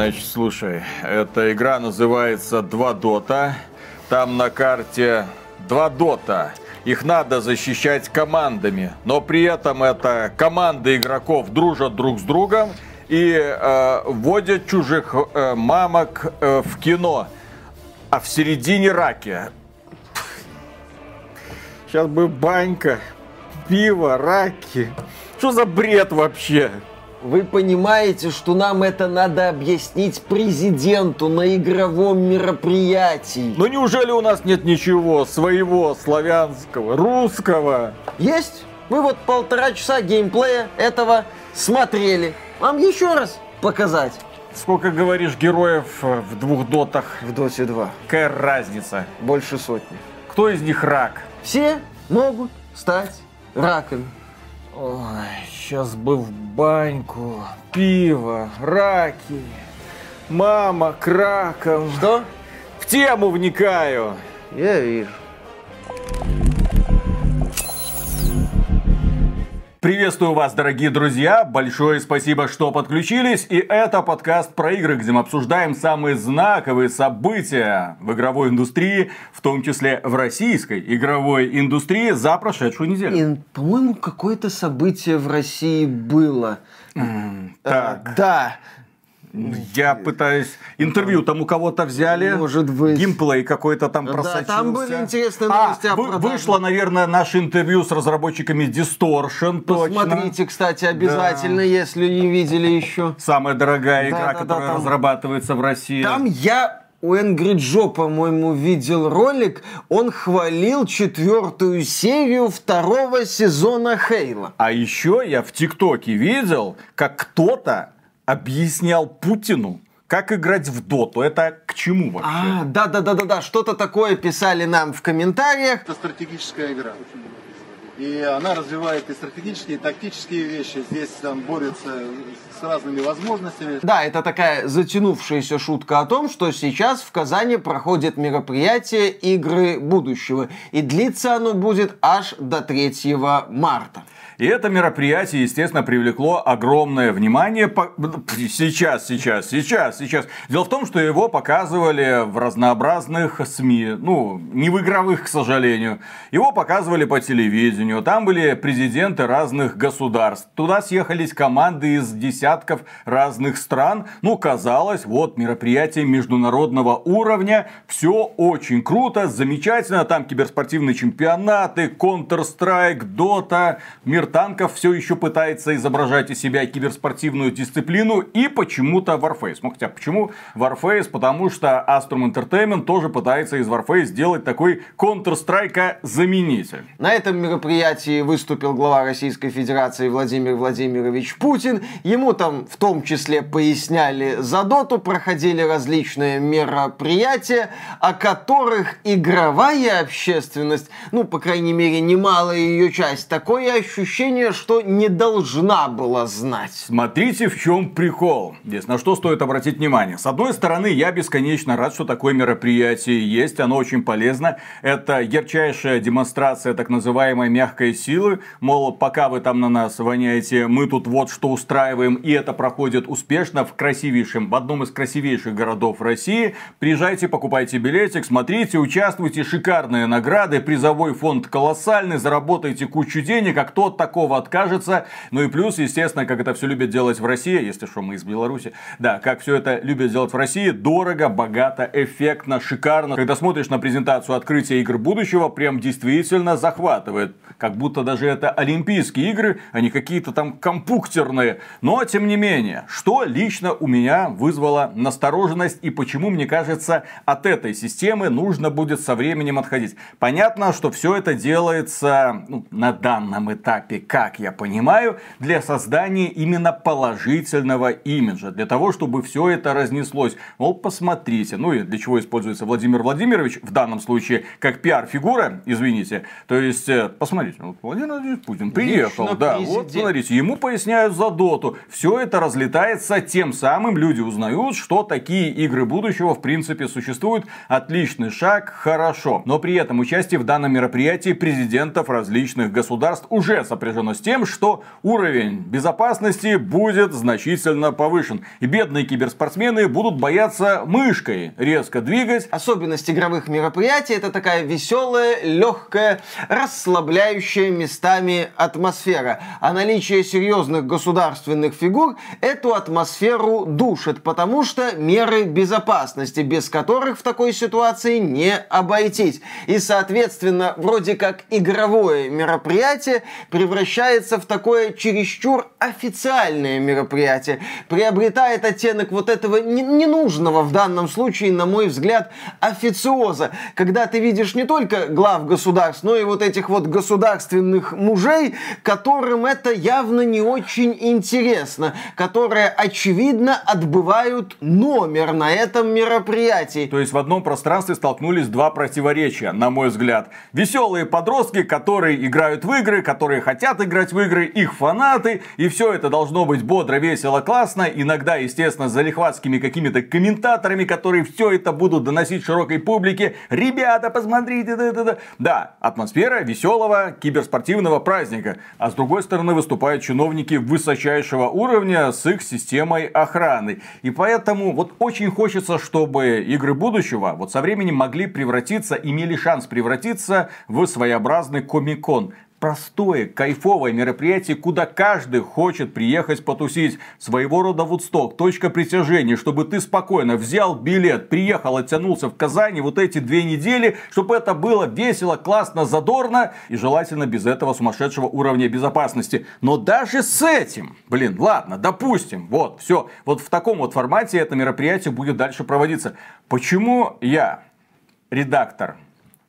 Значит, слушай, эта игра называется «Два дота». Там на карте два дота. Их надо защищать командами, но при этом это команды игроков дружат друг с другом и э, вводят чужих э, мамок э, в кино. А в середине раки. Сейчас бы банька, пиво, раки. Что за бред вообще? Вы понимаете, что нам это надо объяснить президенту на игровом мероприятии? Ну неужели у нас нет ничего своего, славянского, русского? Есть. Мы вот полтора часа геймплея этого смотрели. Вам еще раз показать? Сколько, говоришь, героев э, в двух дотах? В Доте 2. Какая разница? Больше сотни. Кто из них рак? Все могут стать раками. Ой, сейчас бы в баньку, пиво, раки, мама к ракам. Что? В тему вникаю. Я вижу. Приветствую вас, дорогие друзья! Большое спасибо, что подключились. И это подкаст про игры, где мы обсуждаем самые знаковые события в игровой индустрии, в том числе в российской игровой индустрии за прошедшую неделю. И, по-моему, какое-то событие в России было. Так, А, да. Я пытаюсь... Интервью там у кого-то взяли. Может быть. Геймплей какой-то там Да, просочился. там были интересные А, новости о вы- вышло, наверное, наше интервью с разработчиками Distortion. точно. Посмотрите, кстати, обязательно, если не видели еще. Самая дорогая игра, Да-да-да, которая там- разрабатывается в России. Там я у Angry Joe, по-моему, видел ролик. Он хвалил четвертую серию второго сезона Хейла. А еще я в ТикТоке видел, как кто-то объяснял Путину, как играть в доту. Это к чему вообще? А, да-да-да-да-да, что-то такое писали нам в комментариях. Это стратегическая игра. И она развивает и стратегические, и тактические вещи. Здесь там борются с разными возможностями. Да, это такая затянувшаяся шутка о том, что сейчас в Казани проходит мероприятие «Игры будущего». И длится оно будет аж до 3 марта. И это мероприятие, естественно, привлекло огромное внимание. Сейчас, сейчас, сейчас, сейчас. Дело в том, что его показывали в разнообразных СМИ. Ну, не в игровых, к сожалению. Его показывали по телевидению. Там были президенты разных государств. Туда съехались команды из десятков разных стран. Ну, казалось, вот мероприятие международного уровня. Все очень круто, замечательно. Там киберспортивные чемпионаты, Counter-Strike, Dota, мир танков все еще пытается изображать из себя киберспортивную дисциплину и почему-то Warface. Ну хотя почему Warface? Потому что Astrum Entertainment тоже пытается из Warface сделать такой Counter-Strike заменитель. На этом мероприятии выступил глава Российской Федерации Владимир Владимирович Путин. Ему там в том числе поясняли за доту, проходили различные мероприятия, о которых игровая общественность, ну, по крайней мере, немалая ее часть, такое ощущение, что не должна была знать. Смотрите, в чем прикол. Здесь на что стоит обратить внимание. С одной стороны, я бесконечно рад, что такое мероприятие есть. Оно очень полезно. Это ярчайшая демонстрация так называемой мягкой силы. Мол, пока вы там на нас воняете, мы тут вот что устраиваем. И это проходит успешно в красивейшем, в одном из красивейших городов России. Приезжайте, покупайте билетик, смотрите, участвуйте. Шикарные награды, призовой фонд колоссальный, заработайте кучу денег. А кто от такого откажется? Ну и плюс, естественно, как это все любят делать в России, если что, мы из Беларуси. Да, как все это любят делать в России, дорого, богато, эффектно, шикарно. Когда смотришь на презентацию открытия игр будущего, прям действительно захватывает. Как будто даже это Олимпийские игры, а не какие-то там компьютерные. Но, тем не менее, что лично у меня вызвало настороженность и почему, мне кажется, от этой системы нужно будет со временем отходить. Понятно, что все это делается ну, на данном этапе, как я понимаю, для создания именно положительного имиджа. Для того, чтобы все это разнеслось. Мол, посмотрите. Ну и для чего используется Владимир Владимирович в данном случае как пиар-фигура, извините. То есть, э, посмотрите, смотрите, вот Владимир Владимирович Путин приехал, Лично да, президент. вот смотрите, ему поясняют за доту. Все это разлетается, тем самым люди узнают, что такие игры будущего в принципе существуют. Отличный шаг, хорошо. Но при этом участие в данном мероприятии президентов различных государств уже сопряжено с тем, что уровень безопасности будет значительно повышен. И бедные киберспортсмены будут бояться мышкой резко двигать, Особенность игровых мероприятий это такая веселая, легкая, расслабляющая местами атмосфера. А наличие серьезных государственных фигур эту атмосферу душит, потому что меры безопасности, без которых в такой ситуации не обойтись. И, соответственно, вроде как игровое мероприятие превращается в такое чересчур официальное мероприятие, приобретает оттенок вот этого не- ненужного в данном случае, на мой взгляд, официоза, когда ты видишь не только глав государств, но и вот этих вот государственных мужей, которым это явно не очень интересно, которые, очевидно, отбывают номер на этом мероприятии. То есть в одном пространстве столкнулись два противоречия, на мой взгляд. Веселые подростки, которые играют в игры, которые хотят играть в игры, их фанаты, и все это должно быть бодро, весело, классно, иногда, естественно, с залихватскими какими-то комментаторами, которые все это будут доносить широкой публике. Ребята, посмотрите, да, да, да. Да, атмосфера веселого киберспортивного праздника. А с другой стороны выступают чиновники высочайшего уровня с их системой охраны. И поэтому вот очень хочется, чтобы игры будущего вот со временем могли превратиться, имели шанс превратиться в своеобразный комикон простое, кайфовое мероприятие, куда каждый хочет приехать потусить. Своего рода Вудсток, точка притяжения, чтобы ты спокойно взял билет, приехал, оттянулся в Казани вот эти две недели, чтобы это было весело, классно, задорно и желательно без этого сумасшедшего уровня безопасности. Но даже с этим, блин, ладно, допустим, вот, все, вот в таком вот формате это мероприятие будет дальше проводиться. Почему я, редактор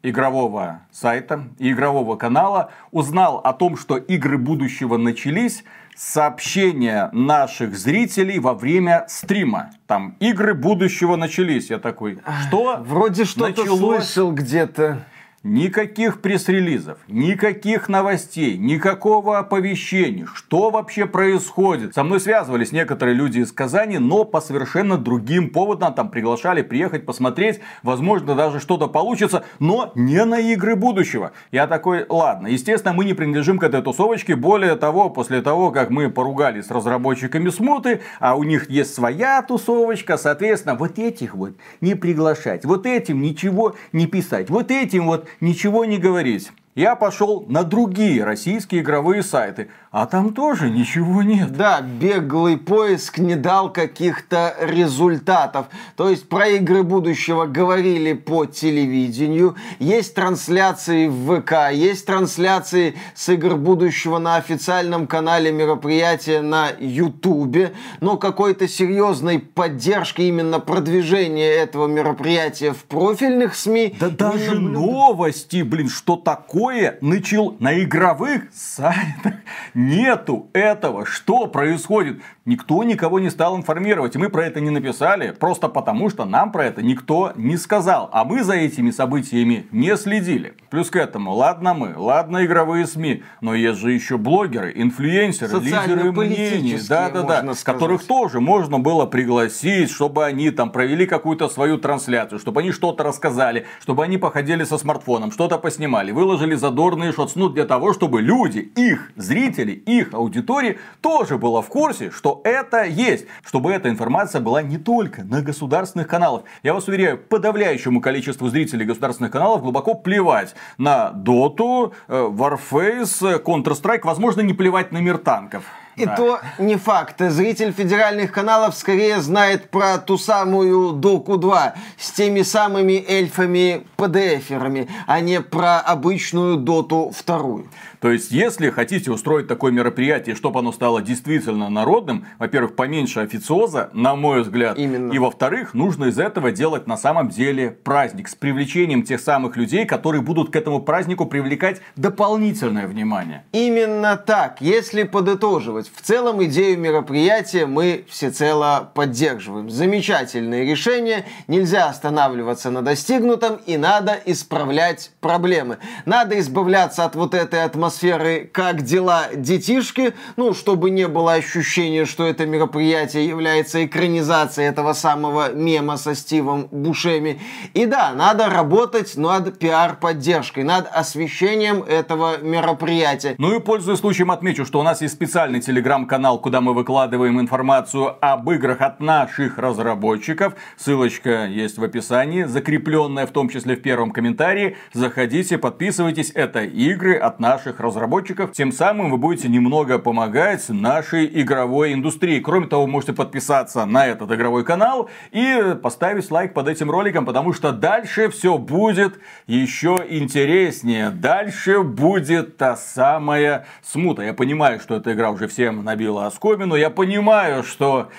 игрового сайта и игрового канала узнал о том, что игры будущего начались, сообщения наших зрителей во время стрима. Там игры будущего начались. Я такой, что? Вроде что-то слышал где-то. Никаких пресс-релизов, никаких новостей, никакого оповещения. Что вообще происходит? Со мной связывались некоторые люди из Казани, но по совершенно другим поводам. Там приглашали приехать посмотреть. Возможно, даже что-то получится, но не на игры будущего. Я такой, ладно. Естественно, мы не принадлежим к этой тусовочке. Более того, после того, как мы поругались с разработчиками смуты, а у них есть своя тусовочка, соответственно, вот этих вот не приглашать. Вот этим ничего не писать. Вот этим вот ничего не говорить. Я пошел на другие российские игровые сайты, а там тоже ничего нет. Да, беглый поиск не дал каких-то результатов. То есть про игры будущего говорили по телевидению, есть трансляции в ВК, есть трансляции с игр будущего на официальном канале мероприятия на Ютубе, но какой-то серьезной поддержки именно продвижения этого мероприятия в профильных СМИ Да даже наблюдалось. новости, блин, что такое начал на игровых сайтах. Нету этого. Что происходит? Никто никого не стал информировать. И мы про это не написали, просто потому что нам про это никто не сказал. А мы за этими событиями не следили. Плюс к этому, ладно мы, ладно игровые СМИ, но есть же еще блогеры, инфлюенсеры, лидеры мнений, да-да-да, которых тоже можно было пригласить, чтобы они там провели какую-то свою трансляцию, чтобы они что-то рассказали, чтобы они походили со смартфоном, что-то поснимали, выложили задорные шотс, ну для того, чтобы люди, их зрители, их аудитории тоже была в курсе, что это есть, чтобы эта информация была не только на государственных каналах. Я вас уверяю, подавляющему количеству зрителей государственных каналов глубоко плевать на Доту, э, Warface, э, Counter-Strike, возможно, не плевать на мир танков. И Да. то не факт. Зритель федеральных каналов скорее знает про ту самую Доку 2 с теми самыми эльфами-ПДФерами, а не про обычную Доту вторую. То есть, если хотите устроить такое мероприятие, чтобы оно стало действительно народным, во-первых, поменьше официоза, на мой взгляд. Именно. И во-вторых, нужно из этого делать на самом деле праздник с привлечением тех самых людей, которые будут к этому празднику привлекать дополнительное внимание. Именно так. Если подытоживать, в целом идею мероприятия мы всецело поддерживаем. Замечательное решение. Нельзя останавливаться на достигнутом и надо исправлять проблемы. Надо избавляться от вот этой атмосферы атмосферы «Как дела, детишки?», ну, чтобы не было ощущения, что это мероприятие является экранизацией этого самого мема со Стивом Бушеми. И да, надо работать над пиар-поддержкой, над освещением этого мероприятия. Ну и пользуясь случаем отмечу, что у нас есть специальный телеграм-канал, куда мы выкладываем информацию об играх от наших разработчиков. Ссылочка есть в описании, закрепленная в том числе в первом комментарии. Заходите, подписывайтесь. Это игры от наших разработчиков. Тем самым вы будете немного помогать нашей игровой индустрии. Кроме того, можете подписаться на этот игровой канал и поставить лайк под этим роликом, потому что дальше все будет еще интереснее. Дальше будет та самая смута. Я понимаю, что эта игра уже всем набила оскомину. Я понимаю, что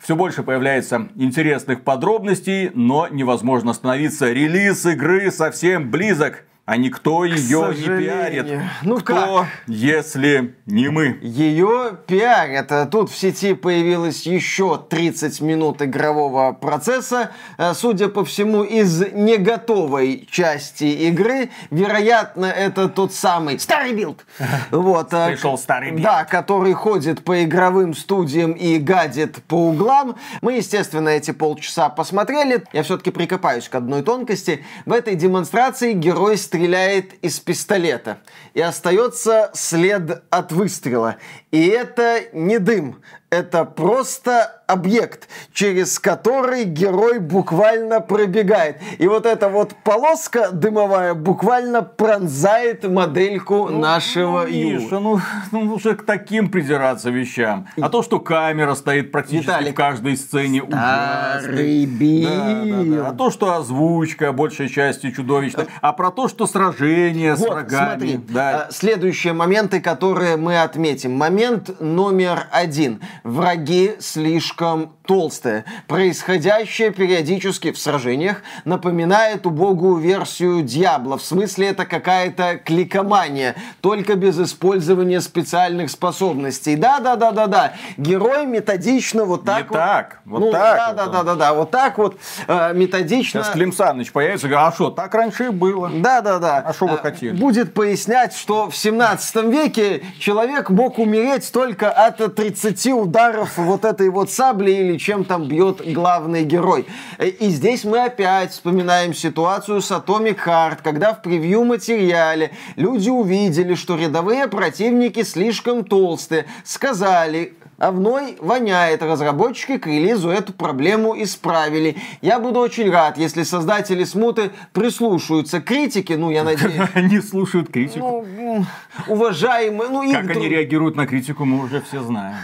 все больше появляется интересных подробностей, но невозможно остановиться. Релиз игры совсем близок а никто ее не пиарит. Ну Кто, как? если не мы? Ее пиарят. Тут в сети появилось еще 30 минут игрового процесса. Э, судя по всему, из неготовой части игры. Вероятно, это тот самый старый билд. Вот. Э, Пришел старый билд. Да, который ходит по игровым студиям и гадит по углам. Мы, естественно, эти полчаса посмотрели. Я все-таки прикопаюсь к одной тонкости. В этой демонстрации герой стреляет стреляет из пистолета. И остается след от выстрела. И это не дым, это просто объект, через который герой буквально пробегает. И вот эта вот полоска дымовая буквально пронзает модельку ну, нашего ну, Миша, ну, ну уже к таким придираться вещам. А то, что камера стоит практически Виталик, в каждой сцене Старый бил. Да, да, да. А то, что озвучка большей части чудовищная. А про то, что сражение вот, с врагами. Смотри, да. А, следующие моменты, которые мы отметим. Момент номер один. Враги слишком толстые. Происходящее периодически в сражениях напоминает убогую версию Дьябла. В смысле, это какая-то кликомания, только без использования специальных способностей. Да-да-да-да-да. Герой методично вот так Не вот. так, вот ну, так. Да-да-да-да-да. Вот так вот э, методично. Сейчас Клим Саныч появится и говорит, а что, так раньше и было. Да-да-да. А что вы э, хотели? Будет пояснять, что в 17 веке человек мог умереть только от 30 ударов вот этой вот сабли или чем там бьет главный герой. И здесь мы опять вспоминаем ситуацию с Atomic Heart, когда в превью-материале люди увидели, что рядовые противники слишком толстые, сказали, Овной воняет. Разработчики к релизу эту проблему исправили. Я буду очень рад, если создатели смуты прислушаются к критике. Ну, я надеюсь. Они слушают критику. Ну, уважаемые. Ну, как они реагируют на критику, мы уже все знаем.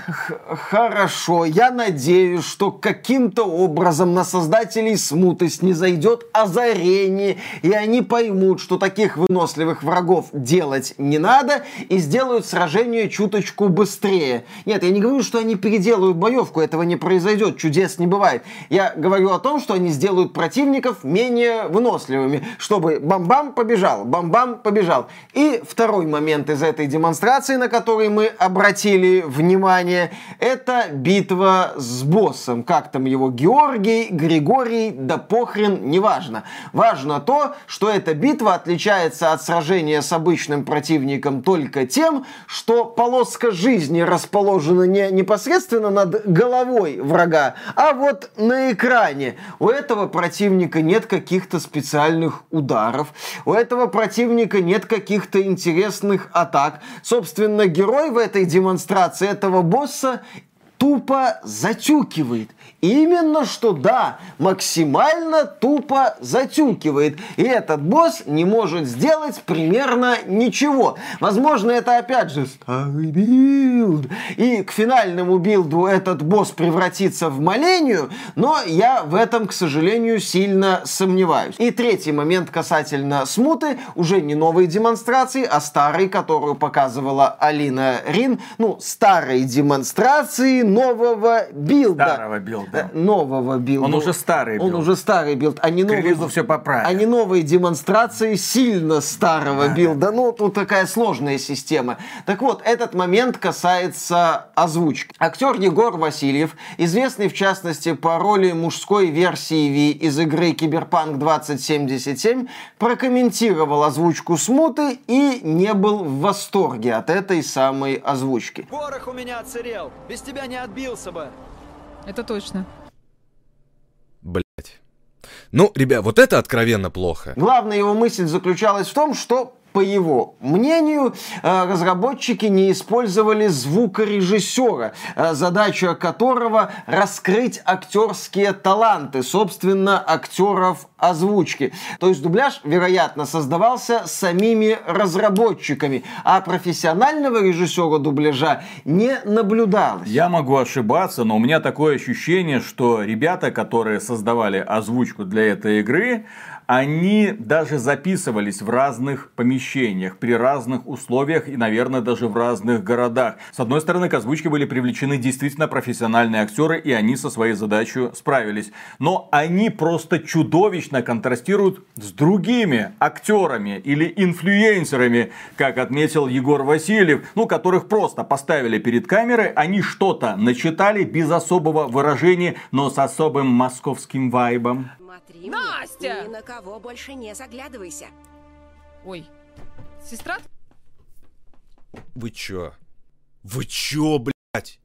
Хорошо. Я надеюсь, что каким-то образом на создателей смуты снизойдет озарение, и они поймут, что таких выносливых врагов делать не надо, и сделают сражение чуточку быстрее. Нет, я не говорю, что они переделают боевку, этого не произойдет, чудес не бывает. Я говорю о том, что они сделают противников менее выносливыми, чтобы бам-бам побежал, бам-бам побежал. И второй момент из этой демонстрации, на который мы обратили внимание, это битва с боссом. Как там его Георгий, Григорий, да похрен, неважно. Важно то, что эта битва отличается от сражения с обычным противником только тем, что полоска жизни расположена не непосредственно над головой врага, а вот на экране. У этого противника нет каких-то специальных ударов, у этого противника нет каких-то интересных атак. Собственно, герой в этой демонстрации этого босса тупо затюкивает. Именно что да, максимально тупо затюкивает. И этот босс не может сделать примерно ничего. Возможно, это опять же старый билд. И к финальному билду этот босс превратится в Малению, но я в этом, к сожалению, сильно сомневаюсь. И третий момент касательно смуты, уже не новой демонстрации, а старой, которую показывала Алина Рин. Ну, старой демонстрации, нового билда. Старого билда. Э, нового билда. Он уже старый Он билд. уже старый билд. А не новый... все поправили. а не новые демонстрации сильно старого билда. Ну, тут такая сложная система. Так вот, этот момент касается озвучки. Актер Егор Васильев, известный в частности по роли мужской версии Ви из игры Киберпанк 2077, прокомментировал озвучку Смуты и не был в восторге от этой самой озвучки. Порох у меня отсырел. Без тебя не отбился бы. Это точно. Блять. Ну, ребят, вот это откровенно плохо. Главная его мысль заключалась в том, что по его мнению, э, разработчики не использовали звукорежиссера, э, задача которого раскрыть актерские таланты, собственно, актеров озвучки. То есть дубляж, вероятно, создавался самими разработчиками, а профессионального режиссера дубляжа не наблюдалось. Я могу ошибаться, но у меня такое ощущение, что ребята, которые создавали озвучку для этой игры, они даже записывались в разных помещениях, при разных условиях и, наверное, даже в разных городах. С одной стороны, к озвучке были привлечены действительно профессиональные актеры, и они со своей задачей справились. Но они просто чудовищно контрастируют с другими актерами или инфлюенсерами, как отметил Егор Васильев, ну, которых просто поставили перед камерой, они что-то начитали без особого выражения, но с особым московским вайбом. Смотри Настя! мне, ни на кого больше не заглядывайся. Ой. Сестра? Вы чё? Вы чё, блядь?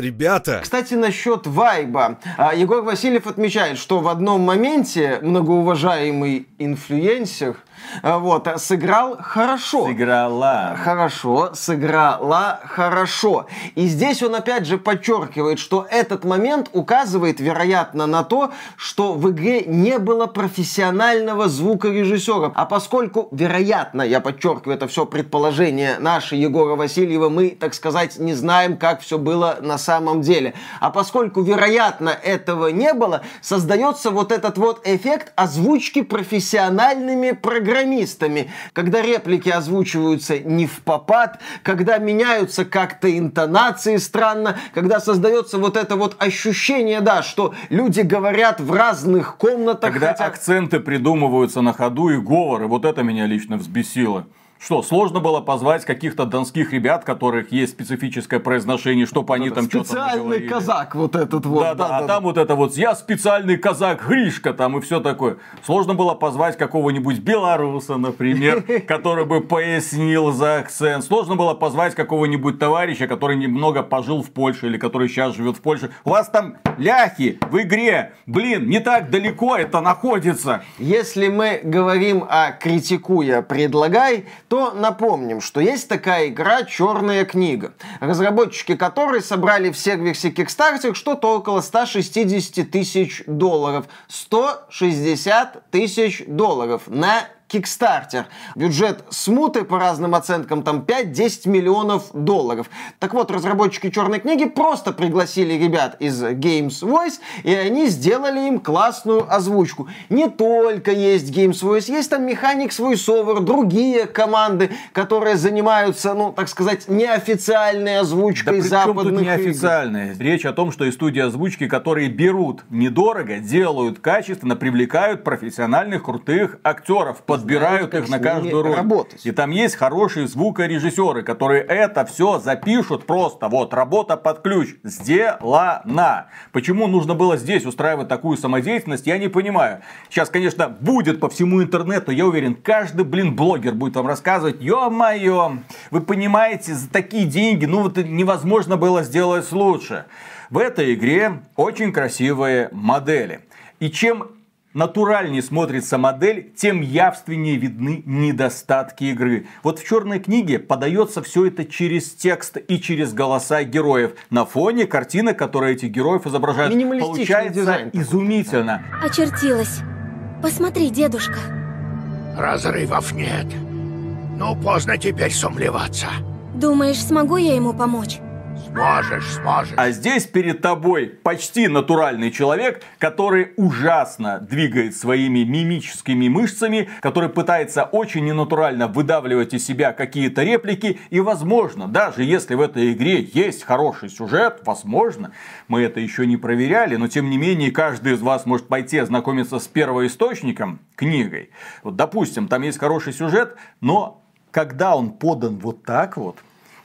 Ребята, Кстати, насчет вайба. А, Егор Васильев отмечает, что в одном моменте многоуважаемый инфлюенсер а, вот, а, сыграл хорошо. Сыграла. Хорошо, сыграла хорошо. И здесь он опять же подчеркивает, что этот момент указывает, вероятно, на то, что в игре не было профессионального звукорежиссера. А поскольку, вероятно, я подчеркиваю, это все предположение наше Егора Васильева, мы, так сказать, не знаем, как все было на самом деле. А поскольку, вероятно, этого не было, создается вот этот вот эффект озвучки профессиональными программистами, когда реплики озвучиваются не в попад, когда меняются как-то интонации странно, когда создается вот это вот ощущение, да, что люди говорят в разных комнатах, Когда хотя- акценты придумываются на ходу и говоры, вот это меня лично взбесило. Что, сложно было позвать каких-то донских ребят, которых есть специфическое произношение, чтобы они там что-то специальный казак вот этот вот. Да, да, а там вот это вот «я специальный казак Гришка» там и все такое. Сложно было позвать какого-нибудь белоруса, например, который бы пояснил за акцент. Сложно было позвать какого-нибудь товарища, который немного пожил в Польше или который сейчас живет в Польше. У вас там ляхи в игре. Блин, не так далеко это находится. Если мы говорим о критикуя, предлагай, то напомним, что есть такая игра «Черная книга», разработчики которой собрали в сервисе Kickstarter что-то около 160 тысяч долларов. 160 тысяч долларов на Kickstarter. Бюджет смуты по разным оценкам там 5-10 миллионов долларов. Так вот, разработчики черной книги просто пригласили ребят из Games Voice, и они сделали им классную озвучку. Не только есть Games Voice, есть там Mechanics VoiceOver, другие команды, которые занимаются, ну, так сказать, неофициальной Да озвучкой при чем тут западных игр. Речь о том, что и студии озвучки, которые берут недорого, делают качественно, привлекают профессиональных крутых актеров, подбирают их на каждую роль. работать. И там есть хорошие звукорежиссеры, которые это все запишут просто. Вот, работа под ключ. Сделана. Почему нужно было здесь устраивать такую самодеятельность, я не понимаю. Сейчас, конечно, будет по всему интернету, я уверен, каждый, блин, блогер будет вам рассказывать, ё-моё, вы понимаете, за такие деньги, ну вот невозможно было сделать лучше. В этой игре очень красивые модели. И чем натуральнее смотрится модель, тем явственнее видны недостатки игры. Вот в черной книге подается все это через текст и через голоса героев. На фоне картины, которые этих героев изображают, Минималистичный получается дизайн изумительно. Очертилась. Посмотри, дедушка. Разрывов нет. Ну, поздно теперь сомневаться. Думаешь, смогу я ему помочь? Сможешь, сможешь. А здесь перед тобой почти натуральный человек, который ужасно двигает своими мимическими мышцами, который пытается очень ненатурально выдавливать из себя какие-то реплики. И возможно, даже если в этой игре есть хороший сюжет, возможно, мы это еще не проверяли, но тем не менее каждый из вас может пойти ознакомиться с первоисточником, книгой. Вот, допустим, там есть хороший сюжет, но когда он подан вот так вот,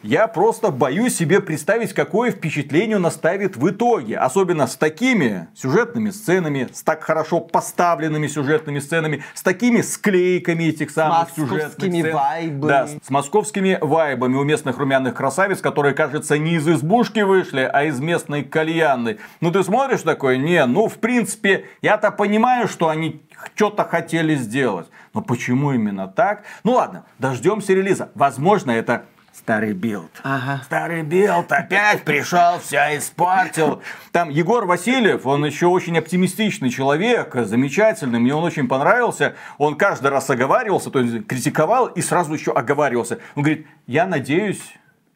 я просто боюсь себе представить, какое впечатление он оставит в итоге. Особенно с такими сюжетными сценами, с так хорошо поставленными сюжетными сценами, с такими склейками этих самых сюжетных сцен. вайбами. Да, с московскими вайбами у местных румяных красавиц, которые, кажется, не из избушки вышли, а из местной кальянной. Ну ты смотришь такой, не, ну в принципе, я-то понимаю, что они что-то хотели сделать. Но почему именно так? Ну ладно, дождемся релиза. Возможно, это старый билд. Ага. Старый билд опять пришел, все испортил. Там Егор Васильев, он еще очень оптимистичный человек, замечательный, мне он очень понравился. Он каждый раз оговаривался, то есть критиковал и сразу еще оговаривался. Он говорит, я надеюсь,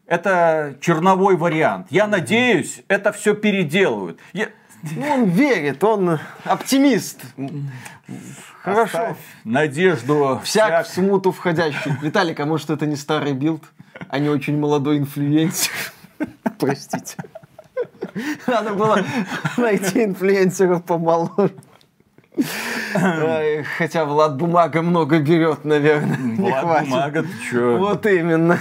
это черновой вариант. Я надеюсь, это все переделают. Я- Ну, он верит, он оптимист. Хорошо. Оставь надежду Всяк всяк- в смуту входящий. Виталик, а может это не старый билд, а не очень молодой инфлюенсер? Простите. Надо было найти инфлюенсеров помоложе. Хотя Влад Бумага много берет, наверное. Не Влад. Бумага, ты чё? Вот именно.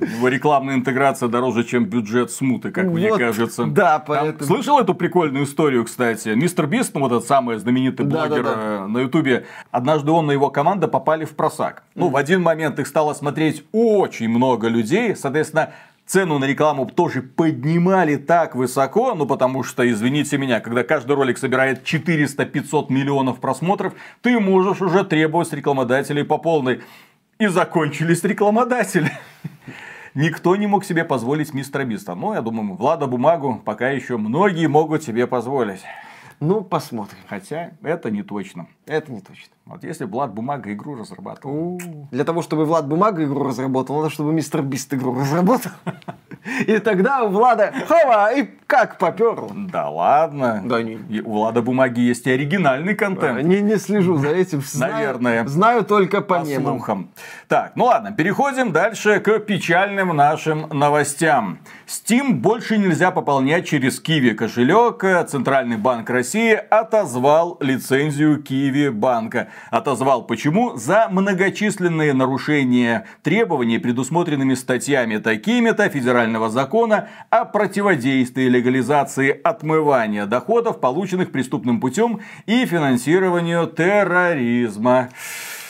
Его рекламная интеграция дороже, чем бюджет смуты, как мне Вот, кажется. да, Там- поэтому- Слышал эту прикольную историю, кстати? Мистер Бист, ну вот этот самый знаменитый Да, блогер да, да. э, на Ютубе, однажды он и его команда попали впросак. Ну, в один момент их стало смотреть очень много людей, соответственно, цену на рекламу тоже поднимали так высоко, ну потому что, извините меня, когда каждый ролик собирает 400-500 миллионов просмотров, ты можешь уже требовать с рекламодателей по полной. И закончились рекламодатели. Никто не мог себе позволить мистера Биста. Ну, я думаю, Влада Бумагу пока еще многие могут себе позволить. Ну, посмотрим. Хотя это не точно. Это не точно. Вот если Влад Бумага игру разрабатывал. Для того, чтобы Влад Бумага игру разработал, надо, чтобы мистер Бист игру разработал. И тогда у Влада, хова, и как поперло. Да ладно. Да не- У Влада Бумаги есть и оригинальный контент. Не, не слежу за этим. Знаю- Наверное. Знаю только по По мемам. слухам. Так, ну ладно, переходим дальше к печальным нашим новостям. Steam больше нельзя пополнять через Kiwi кошелек. Центральный банк России отозвал лицензию Kiwi банка. Отозвал почему? За многочисленные нарушения требований, предусмотренными статьями такими-то федерального закона о противодействии легализации отмывания доходов, полученных преступным путем и финансированию терроризма.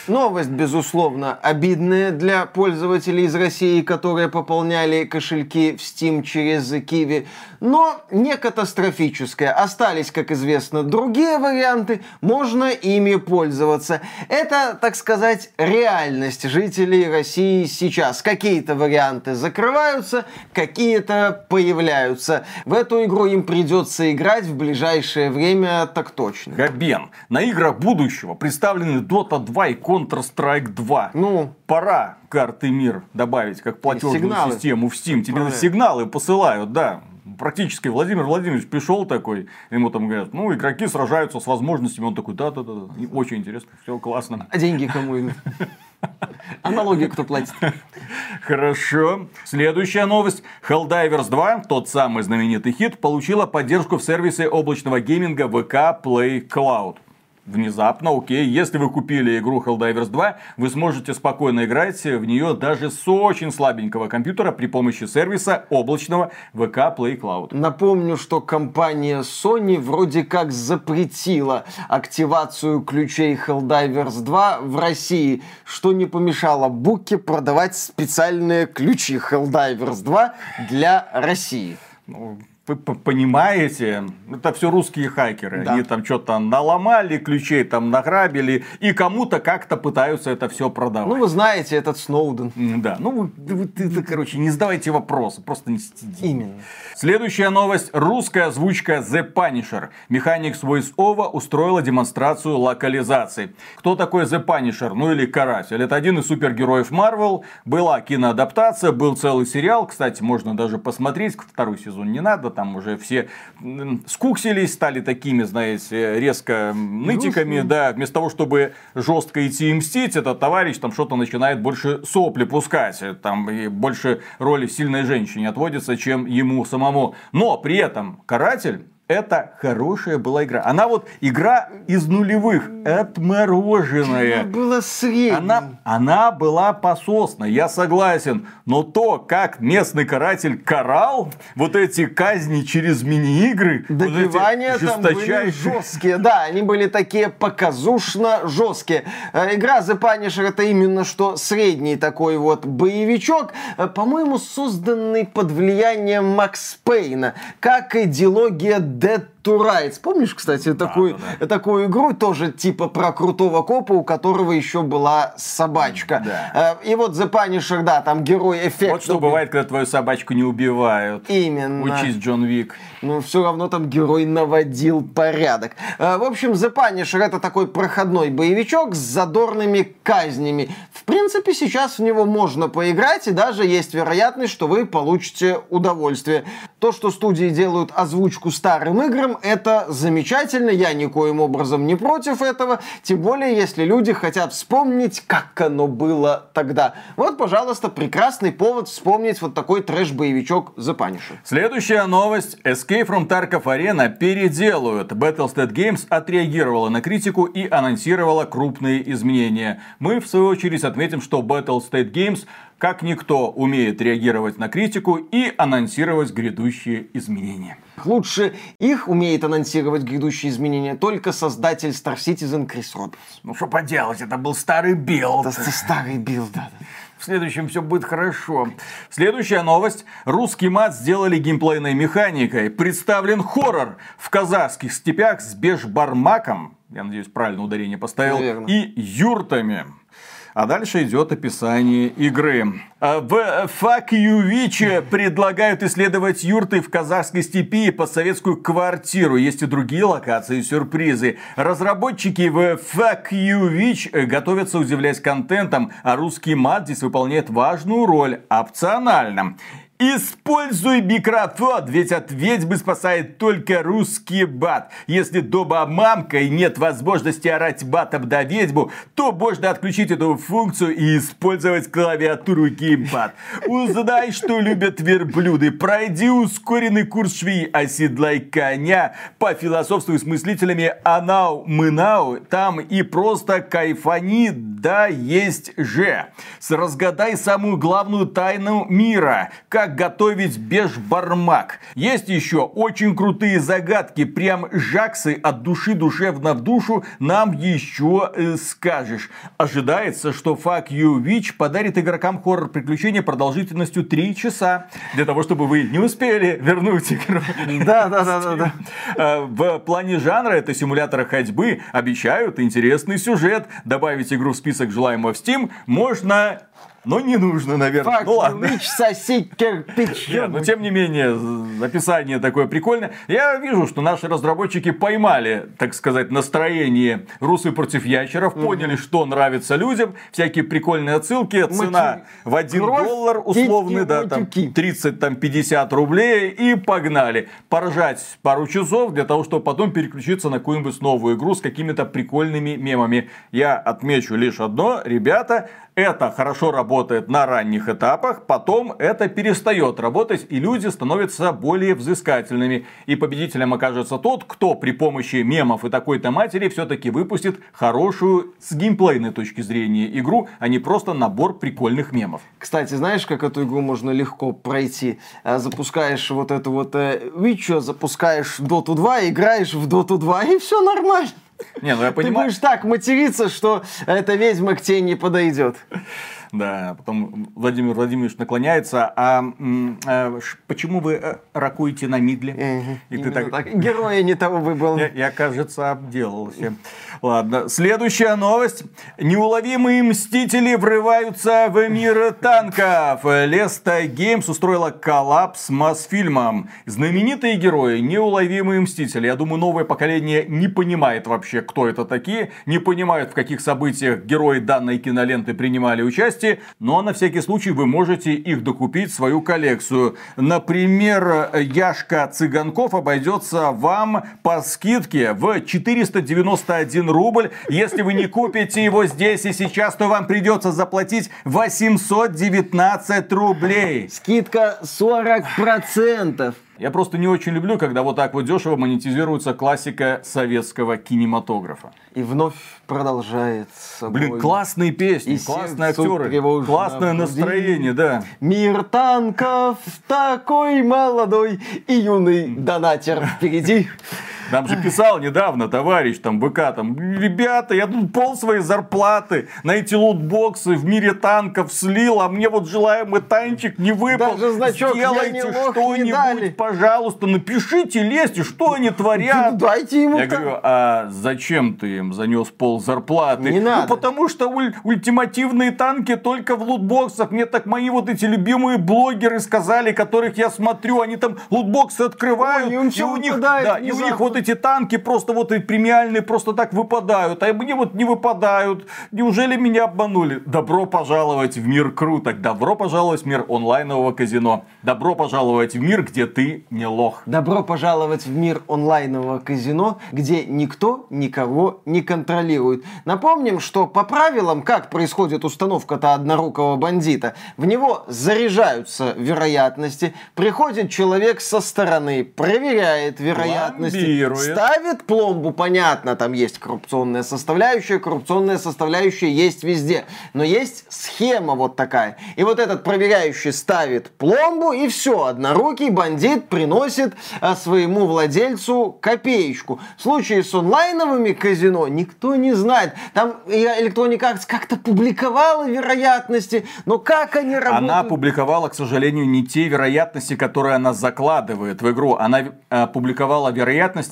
Новость, безусловно, обидная для пользователей из России, которые пополняли кошельки в Steam через Kiwi, но не катастрофическая. Остались, как известно, другие варианты, можно ими пользоваться. Это, так сказать, реальность жителей России сейчас. Какие-то варианты закрываются, какие-то появляются. В эту игру им придется играть в ближайшее время, так точно. Габен, на играх будущего представлены Dota 2 и Counter-Strike 2. Ну, Пора карты мир добавить как платежную систему в Steam. Тебе сигналы посылают, да. Практически Владимир Владимирович пришел такой, ему там говорят, ну, игроки сражаются с возможностями. Он такой, да-да-да, очень интересно, все классно. а деньги кому идут? А налоги кто платит? Хорошо. Следующая новость. Helldivers 2, тот самый знаменитый хит, получила поддержку в сервисе облачного гейминга VK Play Cloud. Внезапно, окей, если вы купили игру Helldivers 2, вы сможете спокойно играть в нее даже с очень слабенького компьютера при помощи сервиса облачного VK Play Cloud. Напомню, что компания Sony вроде как запретила активацию ключей Helldivers 2 в России, что не помешало Буке продавать специальные ключи Helldivers 2 для России. Ну, вы понимаете, это все русские хакеры. Да. Они там что-то наломали, ключей там награбили, и кому-то как-то пытаются это все продавать. Ну, вы знаете, этот Сноуден. Да, ну вы, ты- ты, короче, не задавайте вопросы, просто не стыдите. Именно. Следующая новость. Русская озвучка The Punisher. Mechanics Voice Over устроила демонстрацию локализации. Кто такой The Punisher? Ну или Каратель. Это один из супергероев Marvel. Была киноадаптация, был целый сериал. Кстати, можно даже посмотреть. Второй сезон не надо. Там уже все скуксились, стали такими, знаете, резко нытиками. Да, вместо того, чтобы жестко идти и мстить, этот товарищ там что-то начинает больше сопли пускать. Там и больше роли сильной женщине отводится, чем ему самому. Но при этом каратель это хорошая была игра. Она вот игра из нулевых, отмороженная. Было среднее. Она, она была пососна, я согласен. Но то, как местный каратель карал вот эти казни через мини-игры, вот Добивания там были жесткие. Да, они были такие показушно жесткие. Э, Игра The Punisher это именно что средний такой вот боевичок, э, по-моему, созданный под влиянием Макс Пейна, как идеология that to Rights. Помнишь, кстати, такую, да, такую игру, тоже типа про крутого копа, у которого еще была собачка. Да. Э, И вот The Punisher, да, там герой эффект. Вот что бывает, когда твою собачку не убивают. Именно. Учись, Джон Вик. Но все равно там герой наводил порядок. Э, В общем, The Punisher это такой проходной боевичок с задорными казнями. В принципе, сейчас в него можно поиграть, и даже есть вероятность, что вы получите удовольствие. То, что студии делают озвучку старым играм, это замечательно. Я никоим образом не против этого. Тем более, если люди хотят вспомнить, как оно было тогда. Вот, пожалуйста, прекрасный повод вспомнить вот такой трэш-боевичок The Punisher. Следующая новость. Escape from Tarkov Arena переделают. Battlestate Games отреагировала на критику и анонсировала крупные изменения. Мы, в свою очередь, отметим, что Battlestate Games как никто умеет реагировать на критику и анонсировать грядущие изменения. Лучше их умеет анонсировать грядущие изменения только создатель Star Citizen Крис Робертс. Ну что поделать, это был старый билд. Это старый билд, да. В следующем все будет хорошо. Следующая новость. Русский мат сделали геймплейной механикой. Представлен хоррор в казахских степях с бешбармаком. Я надеюсь, правильно ударение поставил. Наверно. И юртами. А дальше идет описание игры. А В Witch предлагают исследовать юрты в казахской степи по советскую квартиру. Есть и другие локации и сюрпризы. Разработчики в Witch готовятся удивлять контентом, а русский мат здесь выполняет важную роль опционально. Используй микрофон, ведь от ведьмы спасает только русский бат. Если дома мамка и нет возможности орать батом на ведьму, то можно отключить эту функцию и использовать клавиатуру геймпад. Узнай, что любят верблюды, пройди ускоренный курс швеи, оседлай коня, пофилософствуй с мыслителями Анау Мынау, там и просто кайфани, да есть же. Разгадай самую главную тайну мира, как готовить бешбармак. Есть еще очень крутые загадки, прям жаксы от души душевно в душу нам еще э, скажешь. Ожидается, что Fuck You Witch подарит игрокам хоррор приключения продолжительностью 3 часа, для того, чтобы вы не успели вернуть игру. Да, да, да, да, да. Э, В плане жанра это симулятор ходьбы обещают интересный сюжет. Добавить игру в список желаемого в Steam можно, но не нужно, наверное. Fuck ну ладно. Witch, соси кирпич. Нет, но тем не менее, описание такое прикольное. Я вижу, что наши разработчики поймали, так сказать, настроение русы против ящеров, поняли, что нравится людям, всякие прикольные отсылки, цена в 1 Кровь, доллар условный, да, там матюки. 30, там 50 рублей и погнали. Поржать пару часов для того, чтобы потом переключиться на какую-нибудь новую игру с какими-то прикольными мемами. Я отмечу лишь одно, ребята, это хорошо работает на ранних этапах, потом это перестает работать, и люди становятся более взыскательными. И победителем окажется тот, кто при помощи мемов и такой-то матери все-таки выпустит хорошую с геймплейной точки зрения игру, а не просто набор прикольных мемов. Кстати, знаешь, как эту игру можно легко пройти? А, Запускаешь вот эту вот э, Witcher, запускаешь Dota 2, играешь в Dota 2, и все нормально. Не, ну я Ты понимаю. будешь так материться, что эта ведьма к тебе не подойдет. Да, потом Владимир Владимирович наклоняется, а, а почему вы э, ракуете на мидле? И ты так, так. Героя не того выбрал. я, я, кажется, обделался. Ладно, следующая новость. Неуловимые мстители врываются в мир танков. Леста Геймс устроила коллапс с Мосфильмом. Знаменитые герои, неуловимые мстители. Я думаю, новое поколение не понимает вообще, кто это такие, не понимают, в каких событиях герои данной киноленты принимали участие, но на всякий случай вы можете их докупить в свою коллекцию. Например, Яшка Цыганков обойдется вам по скидке в 491 рубль. Если вы не купите его здесь и сейчас, то вам придется заплатить 819 рублей. Скидка 40%. Я просто не очень люблю, когда вот так вот дешево монетизируется классика советского кинематографа. И вновь продолжает собой. Блин, классные песни, И классные актеры, классное настроение, да. Мир танков такой молодой и юный донатер впереди. Нам же писал недавно товарищ там ВК, там, ребята, я тут пол своей зарплаты на эти лутбоксы в мире танков слил, а мне вот желаемый танчик не выпал. Даже значок «Я не Сделайте лох» не дали. что-нибудь, пожалуйста, напишите, лезьте, что они творят. Дайте ему Я говорю, а зачем ты им занес пол зарплаты? Не ну, надо. потому что уль- ультимативные танки только в лутбоксах. Мне так мои вот эти любимые блогеры сказали, которых я смотрю, они там лутбоксы открывают, Ой, и и у них, да, и у них внезапно. Вот эти танки просто вот и премиальные просто так выпадают, а мне вот не выпадают. Неужели меня обманули? Добро пожаловать в мир круток, добро пожаловать в мир онлайнового казино, добро пожаловать в мир, где ты не лох. Добро пожаловать в мир онлайнового казино, где никто никого не контролирует. Напомним, что по правилам, как происходит установка-то однорукого бандита, в него заряжаются вероятности, приходит человек со стороны, проверяет вероятности, Пломбирует. ставит пломбу, понятно, там есть коррупционная составляющая, коррупционная составляющая есть везде, но есть схема вот такая. И вот этот проверяющий ставит пломбу, и все, однорукий бандит приносит а, своему владельцу копеечку. В случае с онлайновыми казино никто не знает. Там и Electronic Arts как-то публиковала вероятности, но как они работают? Она опубликовала, к сожалению, не те вероятности, которые она закладывает в игру. Она э, опубликовала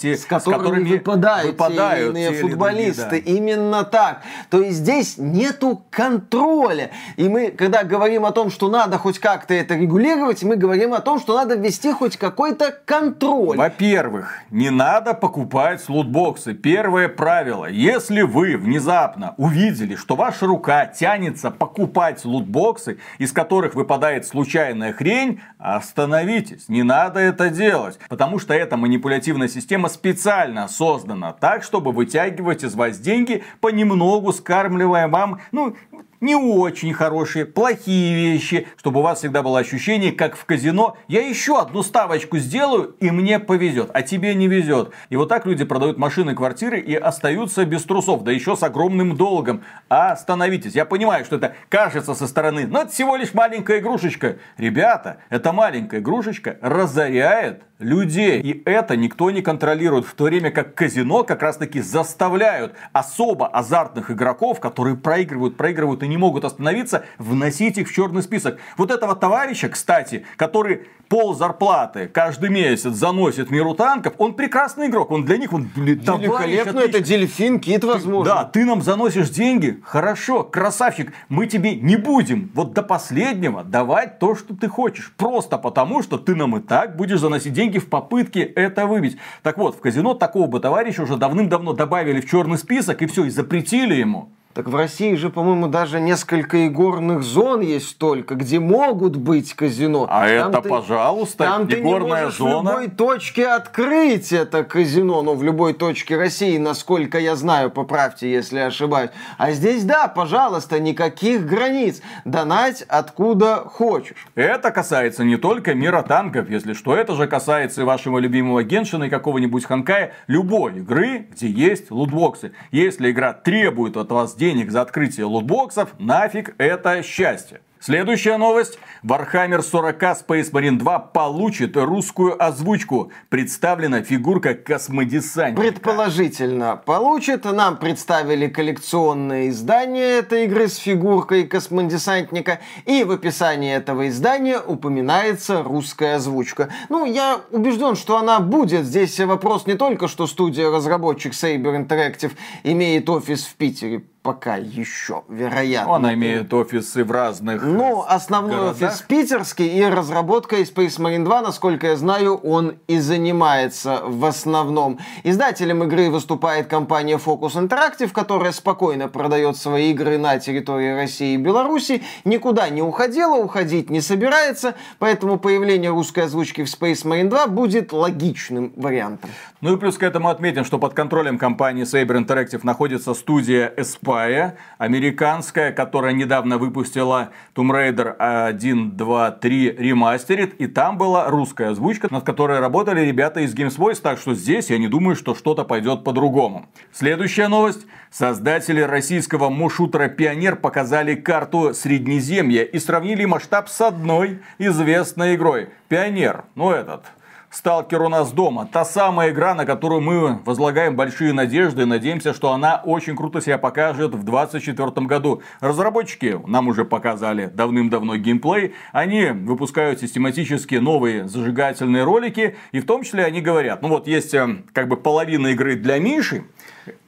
вероятности, с которыми, выпадают, выпадают те или иные или футболисты. другие, да. Именно так. То есть здесь нету контроля. И мы, когда говорим о том, что надо хоть как-то это регулировать, мы говорим о том, что надо ввести хоть какой-то контроль. Во-первых, не надо покупать лутбоксы. Первое правило. Если вы внезапно увидели, что ваша рука тянется покупать лутбоксы, из которых выпадает случайная хрень, остановитесь. Не надо это делать. Потому что эта манипулятивная система специально создана так, чтобы вытягивать из вас деньги, понемногу скармливая вам, ну, не очень хорошие, плохие вещи, чтобы у вас всегда было ощущение, как в казино, я еще одну ставочку сделаю, и мне повезет, а тебе не везет. И вот так люди продают машины, квартиры и остаются без трусов, да еще с огромным долгом. Остановитесь, я понимаю, что это кажется со стороны, но это всего лишь маленькая игрушечка. Ребята, эта маленькая игрушечка разоряет людей. И это никто не контролирует. В то время как казино как раз таки заставляют особо азартных игроков, которые проигрывают, проигрывают и не могут остановиться, вносить их в черный список. Вот этого товарища, кстати, который пол зарплаты каждый месяц заносит миру танков, он прекрасный игрок. Он для них, он, блин, Великолепно, это дельфин, кит, возможно. Да, ты нам заносишь деньги, хорошо, красавчик, мы тебе не будем вот до последнего давать то, что ты хочешь. Просто потому, что ты нам и так будешь заносить деньги в попытке это выбить. Так вот, в казино такого бы товарища уже давным-давно добавили в черный список и все, и запретили ему. Так в России же, по-моему, даже несколько игорных зон есть только, где могут быть казино. А Там это, ты- пожалуйста, Там ты не игорная можешь в зона. любой точке открыть это казино, ну, в любой точке России, насколько я знаю, поправьте, если ошибаюсь. А здесь, да, пожалуйста, никаких границ. Донать откуда хочешь. Это касается не только мира танков, если что, это же касается и вашего любимого Геншина и какого-нибудь Ханкая, любой игры, где есть лутбоксы. Если игра требует от вас денег за открытие лутбоксов, нафиг это счастье. Следующая новость. Warhammer 40 Space Marine 2 получит русскую озвучку. Представлена фигурка космодесантника. Предположительно получит. Нам представили коллекционное издание этой игры с фигуркой космодесантника. И в описании этого издания упоминается русская озвучка. Ну, я убежден, что она будет. Здесь вопрос не только, что студия-разработчик Saber Interactive имеет офис в Питере пока еще, вероятно. Она имеет офисы в разных Ну, основной городах. офис питерский и разработкой Space Marine 2, насколько я знаю, он и занимается в основном. Издателем игры выступает компания Focus Interactive, которая спокойно продает свои игры на территории России и Беларуси, никуда не уходила, уходить не собирается, поэтому появление русской озвучки в Space Marine 2 будет логичным вариантом. Ну и плюс к этому отметим, что под контролем компании Saber Interactive находится студия Espire, американская, которая недавно выпустила Tomb Raider 1, 2, 3 ремастерит, и там была русская озвучка, над которой работали ребята из Games Voice, так что здесь я не думаю, что что-то пойдет по-другому. Следующая новость. Создатели российского мушутера Пионер показали карту Среднеземья и сравнили масштаб с одной известной игрой. Пионер, ну этот, Сталкер у нас дома. Та самая игра, на которую мы возлагаем большие надежды и надеемся, что она очень круто себя покажет в 2024 году. Разработчики нам уже показали давным-давно геймплей. Они выпускают систематически новые зажигательные ролики. И в том числе они говорят, ну вот есть э, как бы половина игры для Миши,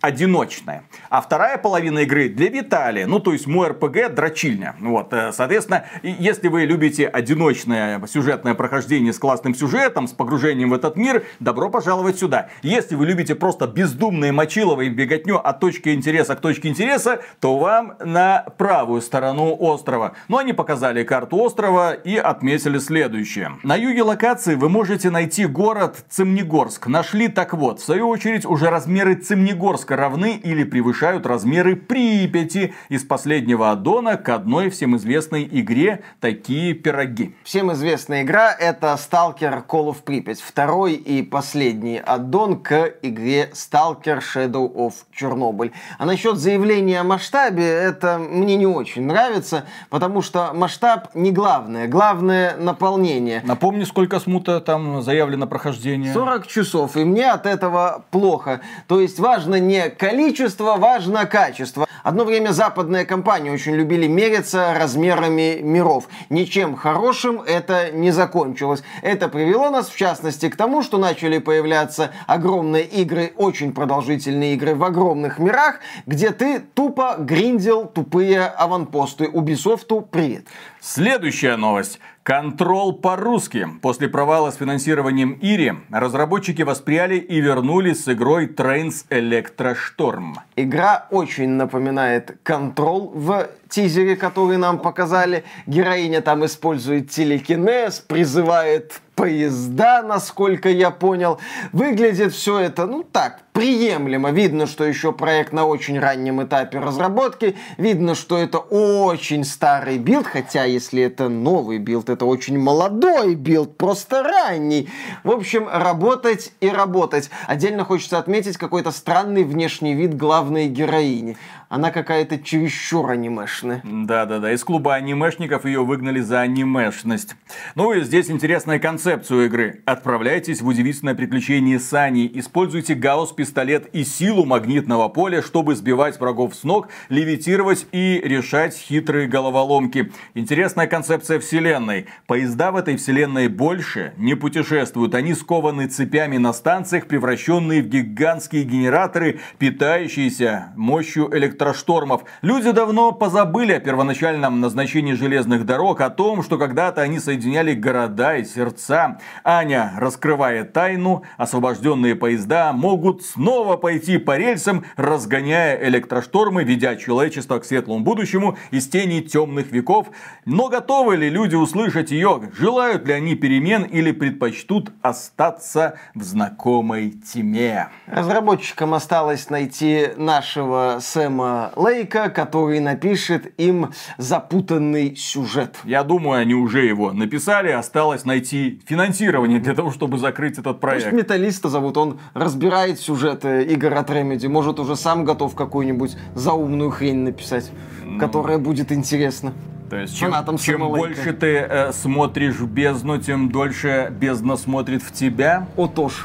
одиночная. А вторая половина игры для Виталия. Ну, то есть мой РПГ дрочильня. Вот, э, соответственно, если вы любите одиночное сюжетное прохождение с классным сюжетом, с погружением в этот мир, добро пожаловать сюда. Если вы любите просто бездумные мочиловые беготню от точки интереса к точке интереса, то вам на правую сторону острова. Но они показали карту острова и отметили следующее. На юге локации вы можете найти город Цемнегорск. Нашли так вот. В свою очередь уже размеры Цемнегорска равны или превышают размеры Припяти из последнего аддона к одной всем известной игре «Такие пироги». Всем известная игра это Stalker Call of Pripyat, второй и последний аддон к игре Stalker Shadow of Chernobyl. А насчет заявления о масштабе, это мне не очень нравится, потому что масштаб не главное, главное наполнение. Напомни, сколько смута там заявлено прохождение. 40 часов, и мне от этого плохо. То есть важно не количество, важно качество. Одно время западные компании очень любили мериться размерами миров. Ничем хорошим это не закончилось. Это привело нас, в частности, к тому, что начали появляться огромные игры, очень продолжительные игры в огромных мирах, где ты тупо гриндил тупые аванпосты. Ubisoft привет. Следующая новость. Контрол по-русски. После провала с финансированием Ири, разработчики восприяли и вернулись с игрой Trains Electrostorm. Игра очень напоминает Control в тизере, который нам показали. Героиня там использует телекинез, призывает поезда, насколько я понял. Выглядит все это, ну так, приемлемо. Видно, что еще проект на очень раннем этапе разработки. Видно, что это очень старый билд, хотя если это новый билд, это очень молодой билд, просто ранний. В общем, работать и работать. Отдельно хочется отметить какой-то странный внешний вид главной героини. Она какая-то чересчур анимешная. Да-да-да, из клуба анимешников ее выгнали за анимешность. Ну и здесь интересная концепция игры. Отправляйтесь в удивительное приключение Сани, используйте гаусс-пистолет и силу магнитного поля, чтобы сбивать врагов с ног, левитировать и решать хитрые головоломки. Интересная концепция вселенной. Поезда в этой вселенной больше не путешествуют. Они скованы цепями на станциях, превращенные в гигантские генераторы, питающиеся мощью электроштормов. Люди давно позабыли о первоначальном назначении железных дорог, о том, что когда-то они соединяли города и сердца. Аня раскрывает тайну, освобожденные поезда могут снова пойти по рельсам, разгоняя электроштормы, ведя человечество к светлому будущему из тени темных веков. Но готовы ли люди услышать ее? Желают ли они перемен или предпочтут остаться в знакомой тьме? Разработчикам осталось найти нашего Сэма Лейка, который напишет им запутанный сюжет. Я думаю, они уже его написали, осталось найти финансирование для того, чтобы закрыть этот Пусть проект. металлиста зовут, он разбирает сюжеты игр от Remedy, может уже сам готов какую-нибудь заумную хрень написать, которая будет интересна. То есть, чем, Фанатом чем больше ты э, смотришь в бездну, тем дольше бездна смотрит в тебя. О, тоже.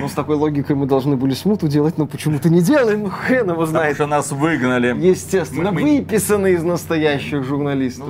Ну, с такой логикой мы должны были смуту делать, но почему-то не делаем. Ну, хрен его Потому знает. что нас выгнали. Естественно, Мы- мы- выписаны из настоящих журналистов.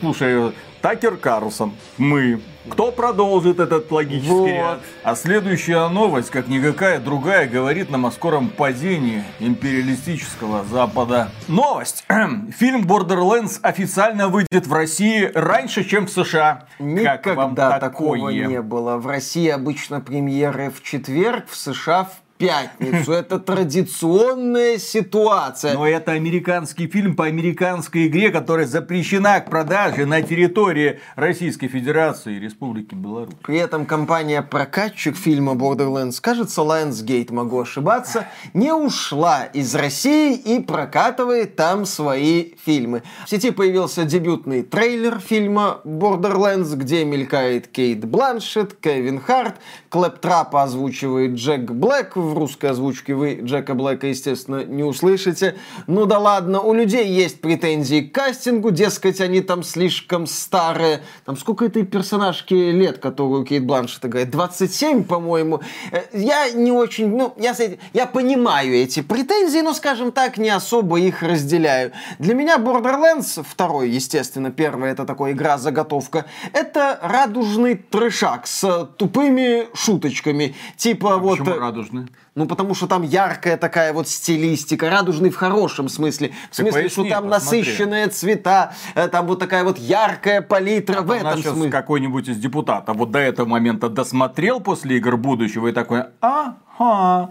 Слушай, Такер Карлсон, мы. Кто продолжит этот логический Вот. ряд? А следующая новость, как никакая другая, говорит нам о скором падении империалистического Запада. Новость. Фильм Borderlands официально выйдет в России раньше, чем в США. как вам Никогда такое? такого не было. В России обычно премьеры в четверг, в США в пятницу. Это традиционная ситуация. Но это американский фильм по американской игре, которая запрещена к продаже на территории Российской Федерации и Республики Беларусь. При этом компания-прокатчик фильма Borderlands, кажется, Lionsgate, могу ошибаться, не ушла из России и прокатывает там свои фильмы. В сети появился дебютный трейлер фильма Borderlands, где мелькает Кейт Бланшет, Кевин Харт, Клэптрапа озвучивает Джек Блэк, в русской озвучке вы Джека Блэка, естественно, не услышите. Ну да ладно, у людей есть претензии к кастингу, дескать, они там слишком старые. Там сколько этой персонажки лет, которую Кейт Бланшет играет? 27, по-моему. Э, Я не очень, ну, я, я понимаю эти претензии, но, скажем так, не особо их разделяю. Для меня Borderlands, второй, естественно, первый, это такой игра-заготовка, это радужный трешак с тупыми шуточками. Типа вот... Почему э, радужный? Ну, потому что там яркая такая вот стилистика, радужный в хорошем смысле. В смысле, поясни, что там посмотри. насыщенные цвета, э, там вот такая вот яркая палитра в У нас этом сейчас смысле. какой-нибудь из депутатов вот до этого момента досмотрел после игр будущего и такой, ага,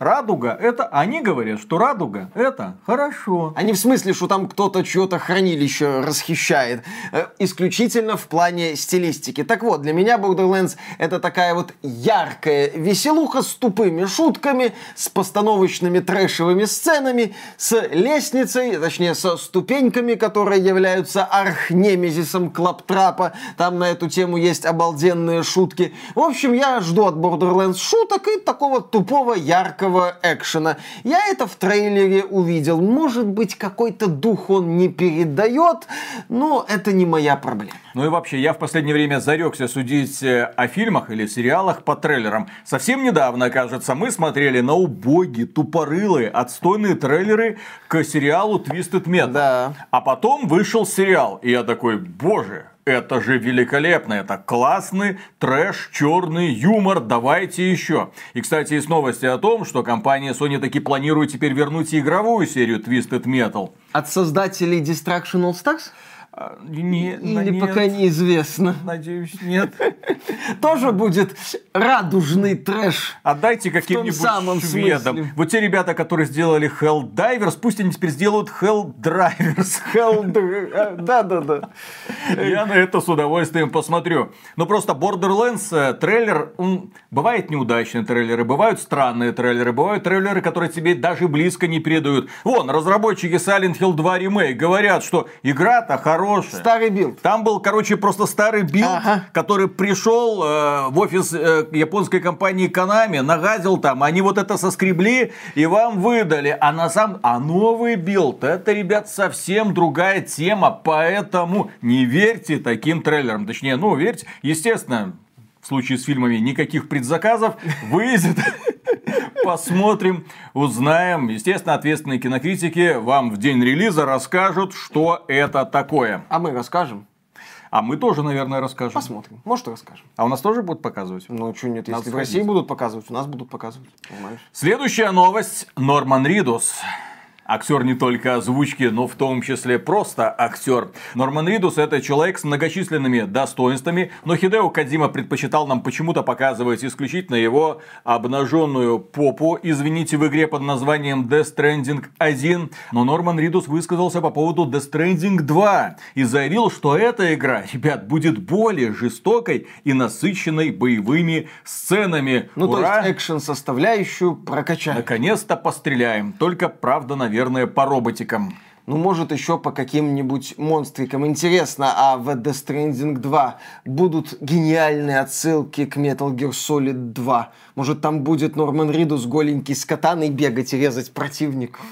радуга, это, они говорят, что радуга, это хорошо. А не в смысле, что там кто-то чье-то хранилище расхищает. Э, Исключительно в плане стилистики. Так вот, для меня Borderlands это такая вот яркая веселуха с тупыми шутками, с постановочными трэшевыми сценами, с лестницей, точнее, со ступеньками, которые являются архнемезисом Клаптрапа. Там на эту тему есть обалденные шутки. В общем, я жду от Borderlands шуток и такого тупого, яркого экшена. Я это в трейлере увидел. Может быть, какой-то дух он не передает, но это не моя проблема. Ну и вообще, я в последнее время зарекся судить э, о фильмах или сериалах по трейлерам. Совсем недавно, кажется, мы смотрели на убогие, тупорылые, отстойные трейлеры к сериалу Twisted Metal. Да. А потом вышел сериал, и я такой, боже, это же великолепно, это классный трэш, черный юмор, давайте еще. И, кстати, есть новости о том, что компания Sony таки планирует теперь вернуть игровую серию Twisted Metal. От создателей Distraction All Stars? А, Не, Или нет, пока неизвестно. Надеюсь, нет. Тоже будет радужный трэш. Отдайте каким-нибудь шведам. смысле. Вот те ребята, которые сделали Helldivers, пусть они теперь сделают Helldivers. Да-да-да. Я на это с удовольствием посмотрю. Но просто Borderlands э, трейлер, он, бывает неудачные трейлеры, бывают странные трейлеры, бывают трейлеры, которые тебе даже близко не передают. Вон, разработчики Silent Hill 2 Remake говорят, что игра-то хорошая. Старый билд. Там был, короче, просто старый билд, Ага. который пришел э, в офис э, японской компании Konami, нагадил там, они вот это соскребли и вам выдали. А на самом... А новый билд, это, ребят, совсем другая тема, поэтому не верьте таким трейлерам. Точнее, ну, верьте, естественно, в случае с фильмами никаких предзаказов, выйдет, посмотрим, узнаем. Естественно, ответственные кинокритики вам в день релиза расскажут, что это такое. А мы расскажем. А мы тоже, наверное, расскажем. Посмотрим. Может, расскажем. А у нас тоже будут показывать? Ну, что нет, если в. России будут показывать, у нас будут показывать. Понимаешь? Следующая новость. Норман Ридус. Актер не только озвучки, но в том числе просто актер. Норман Ридус это человек с многочисленными достоинствами, но Хидео Кадима предпочитал нам почему-то показывать исключительно его обнаженную попу, извините, в игре под названием Death Stranding 1. Но Норман Ридус высказался по поводу Death Stranding 2 и заявил, что эта игра, ребят, будет более жестокой и насыщенной боевыми сценами. Ну, Ура! то есть экшен-составляющую прокачать. Наконец-то постреляем. Только, правда, наверное, по роботикам. Ну, может, еще по каким-нибудь монстрикам. Интересно, а в Death Stranding 2 будут гениальные отсылки к Metal Gear Solid 2? Может, там будет Норман Ридус голенький с катаной бегать и резать противников?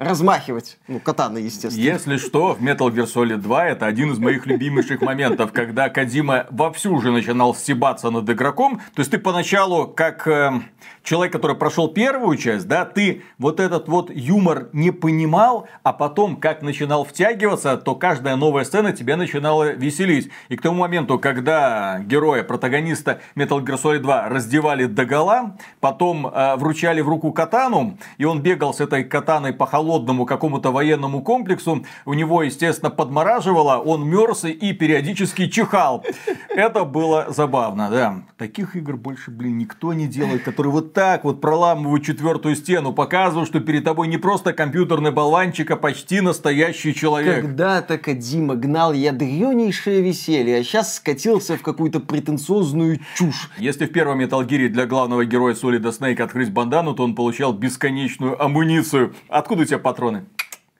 Размахивать. Ну, катаны, естественно. Если что, в Metal Gear Solid 2 это один из моих любимейших моментов, когда Кадима вовсю уже начинал стебаться над игроком. То есть ты поначалу, как э, человек, который прошел первую часть, да, ты вот этот вот юмор не понимал, а потом, как начинал втягиваться, то каждая новая сцена тебя начинала веселить. И к тому моменту, когда героя, протагониста Metal Gear Solid 2 раздевали до гола, потом э, вручали в руку катану, и он бегал с этой катаной по холодному какому-то военному комплексу, у него, естественно, подмораживало, он мерз и периодически чихал. Это было забавно, да. Таких игр больше, блин, никто не делает, которые вот так вот проламывают четвертую стену, показывают, что перед тобой не просто компьютерный болванчик, а почти настоящий человек. Когда-то Кадима гнал ядренейшее веселье, а сейчас скатился в какую-то претенциозную чушь. Если в первом Metal Gear для главного героя Солида Снейк открыть бандану, то он получал бесконечную амуницию. Откуда у тебя патроны?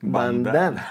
Бандана.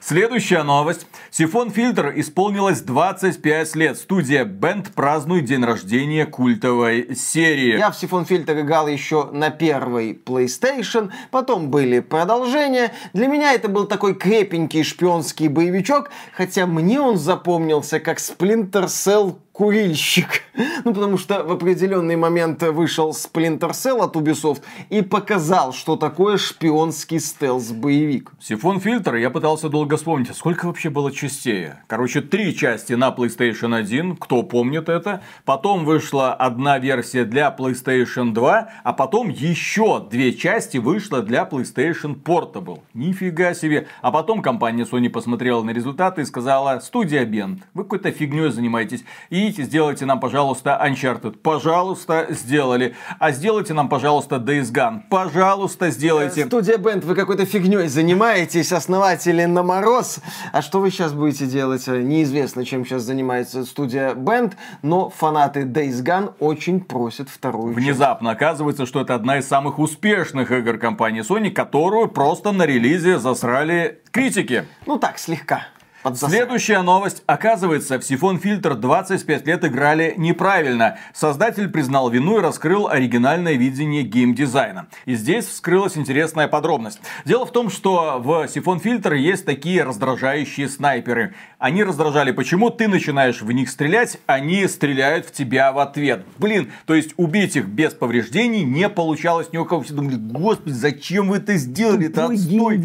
Следующая новость. Сифон Фильтр исполнилось 25 лет. Студия Band празднует день рождения культовой серии. Я в Сифон Фильтр играл еще на первой PlayStation, потом были продолжения. Для меня это был такой крепенький шпионский боевичок, хотя мне он запомнился как Splinter Cell курильщик. Ну, потому что в определенный момент вышел Splinter Cell от Ubisoft и показал, что такое шпионский стелс-боевик. Сифон фильтр, я пытался долго вспомнить, а сколько вообще было частей? Короче, три части на PlayStation 1, кто помнит это. Потом вышла одна версия для PlayStation 2, а потом еще две части вышла для PlayStation Portable. Нифига себе. А потом компания Sony посмотрела на результаты и сказала, студия Bend, вы какой-то фигней занимаетесь. И идите, сделайте нам, пожалуйста, Uncharted. Пожалуйста, сделали. А сделайте нам, пожалуйста, Days Gone. Пожалуйста, сделайте. Студия Бенд, вы какой-то фигней занимаетесь, основатели на мороз. А что вы сейчас будете делать? Неизвестно, чем сейчас занимается студия Бенд, но фанаты Days Gone очень просят вторую Внезапно часть. оказывается, что это одна из самых успешных игр компании Sony, которую просто на релизе засрали критики. Ну так, слегка. Следующая новость. Оказывается, в Сифон Фильтр 25 лет играли неправильно. Создатель признал вину и раскрыл оригинальное видение геймдизайна. И здесь вскрылась интересная подробность. Дело в том, что в Сифон Фильтр есть такие раздражающие снайперы. Они раздражали, почему ты начинаешь в них стрелять, они стреляют в тебя в ответ. Блин, то есть убить их без повреждений не получалось ни у кого. Все думали, господи, зачем вы это сделали? Это отстой.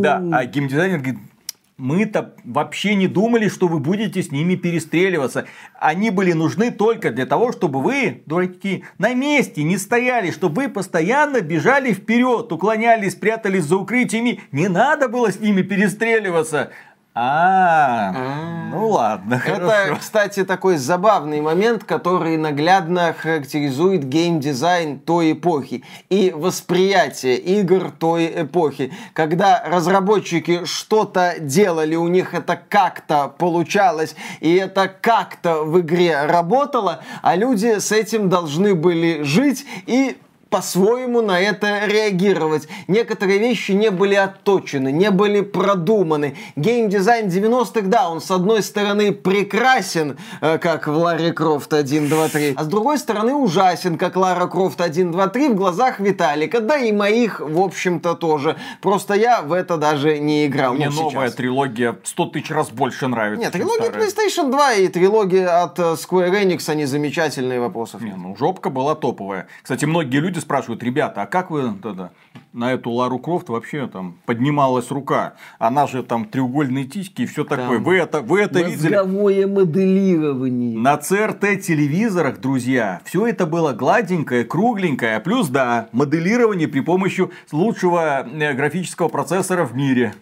Да, а геймдизайнер говорит, мы-то вообще не думали, что вы будете с ними перестреливаться. Они были нужны только для того, чтобы вы, дураки, на месте не стояли, чтобы вы постоянно бежали вперед, уклонялись, прятались за укрытиями. Не надо было с ними перестреливаться. А, ну ладно, Это, кстати, такой забавный момент, который наглядно характеризует геймдизайн той эпохи и восприятие игр той эпохи. Когда разработчики что-то делали, у них это как-то получалось, и это как-то в игре работало, а люди с этим должны были жить и по-своему на это реагировать. Некоторые вещи не были отточены, не были продуманы. Геймдизайн 90-х, да, он с одной стороны прекрасен, э, как в Ларе Крофт 1, 2, 3, а с другой стороны ужасен, как Лара Крофт 1, 2, 3 в глазах Виталика, да и моих, в общем-то, тоже. Просто я в это даже не играл. Мне ну, новая сейчас. трилогия 100 тысяч раз больше нравится. Нет, трилогия PlayStation 2 и трилогия от э, Square Enix, они замечательные вопросов. Не, ну жопка была топовая. Кстати, многие люди спрашивают, ребята, а как вы тогда на эту Лару Крофт вообще там поднималась рука? Она же там треугольные тички и все такое. Вы это, вы это видели? Моделирование. На CRT телевизорах, друзья, все это было гладенькое, кругленькое, плюс, да, моделирование при помощи лучшего э, графического процессора в мире.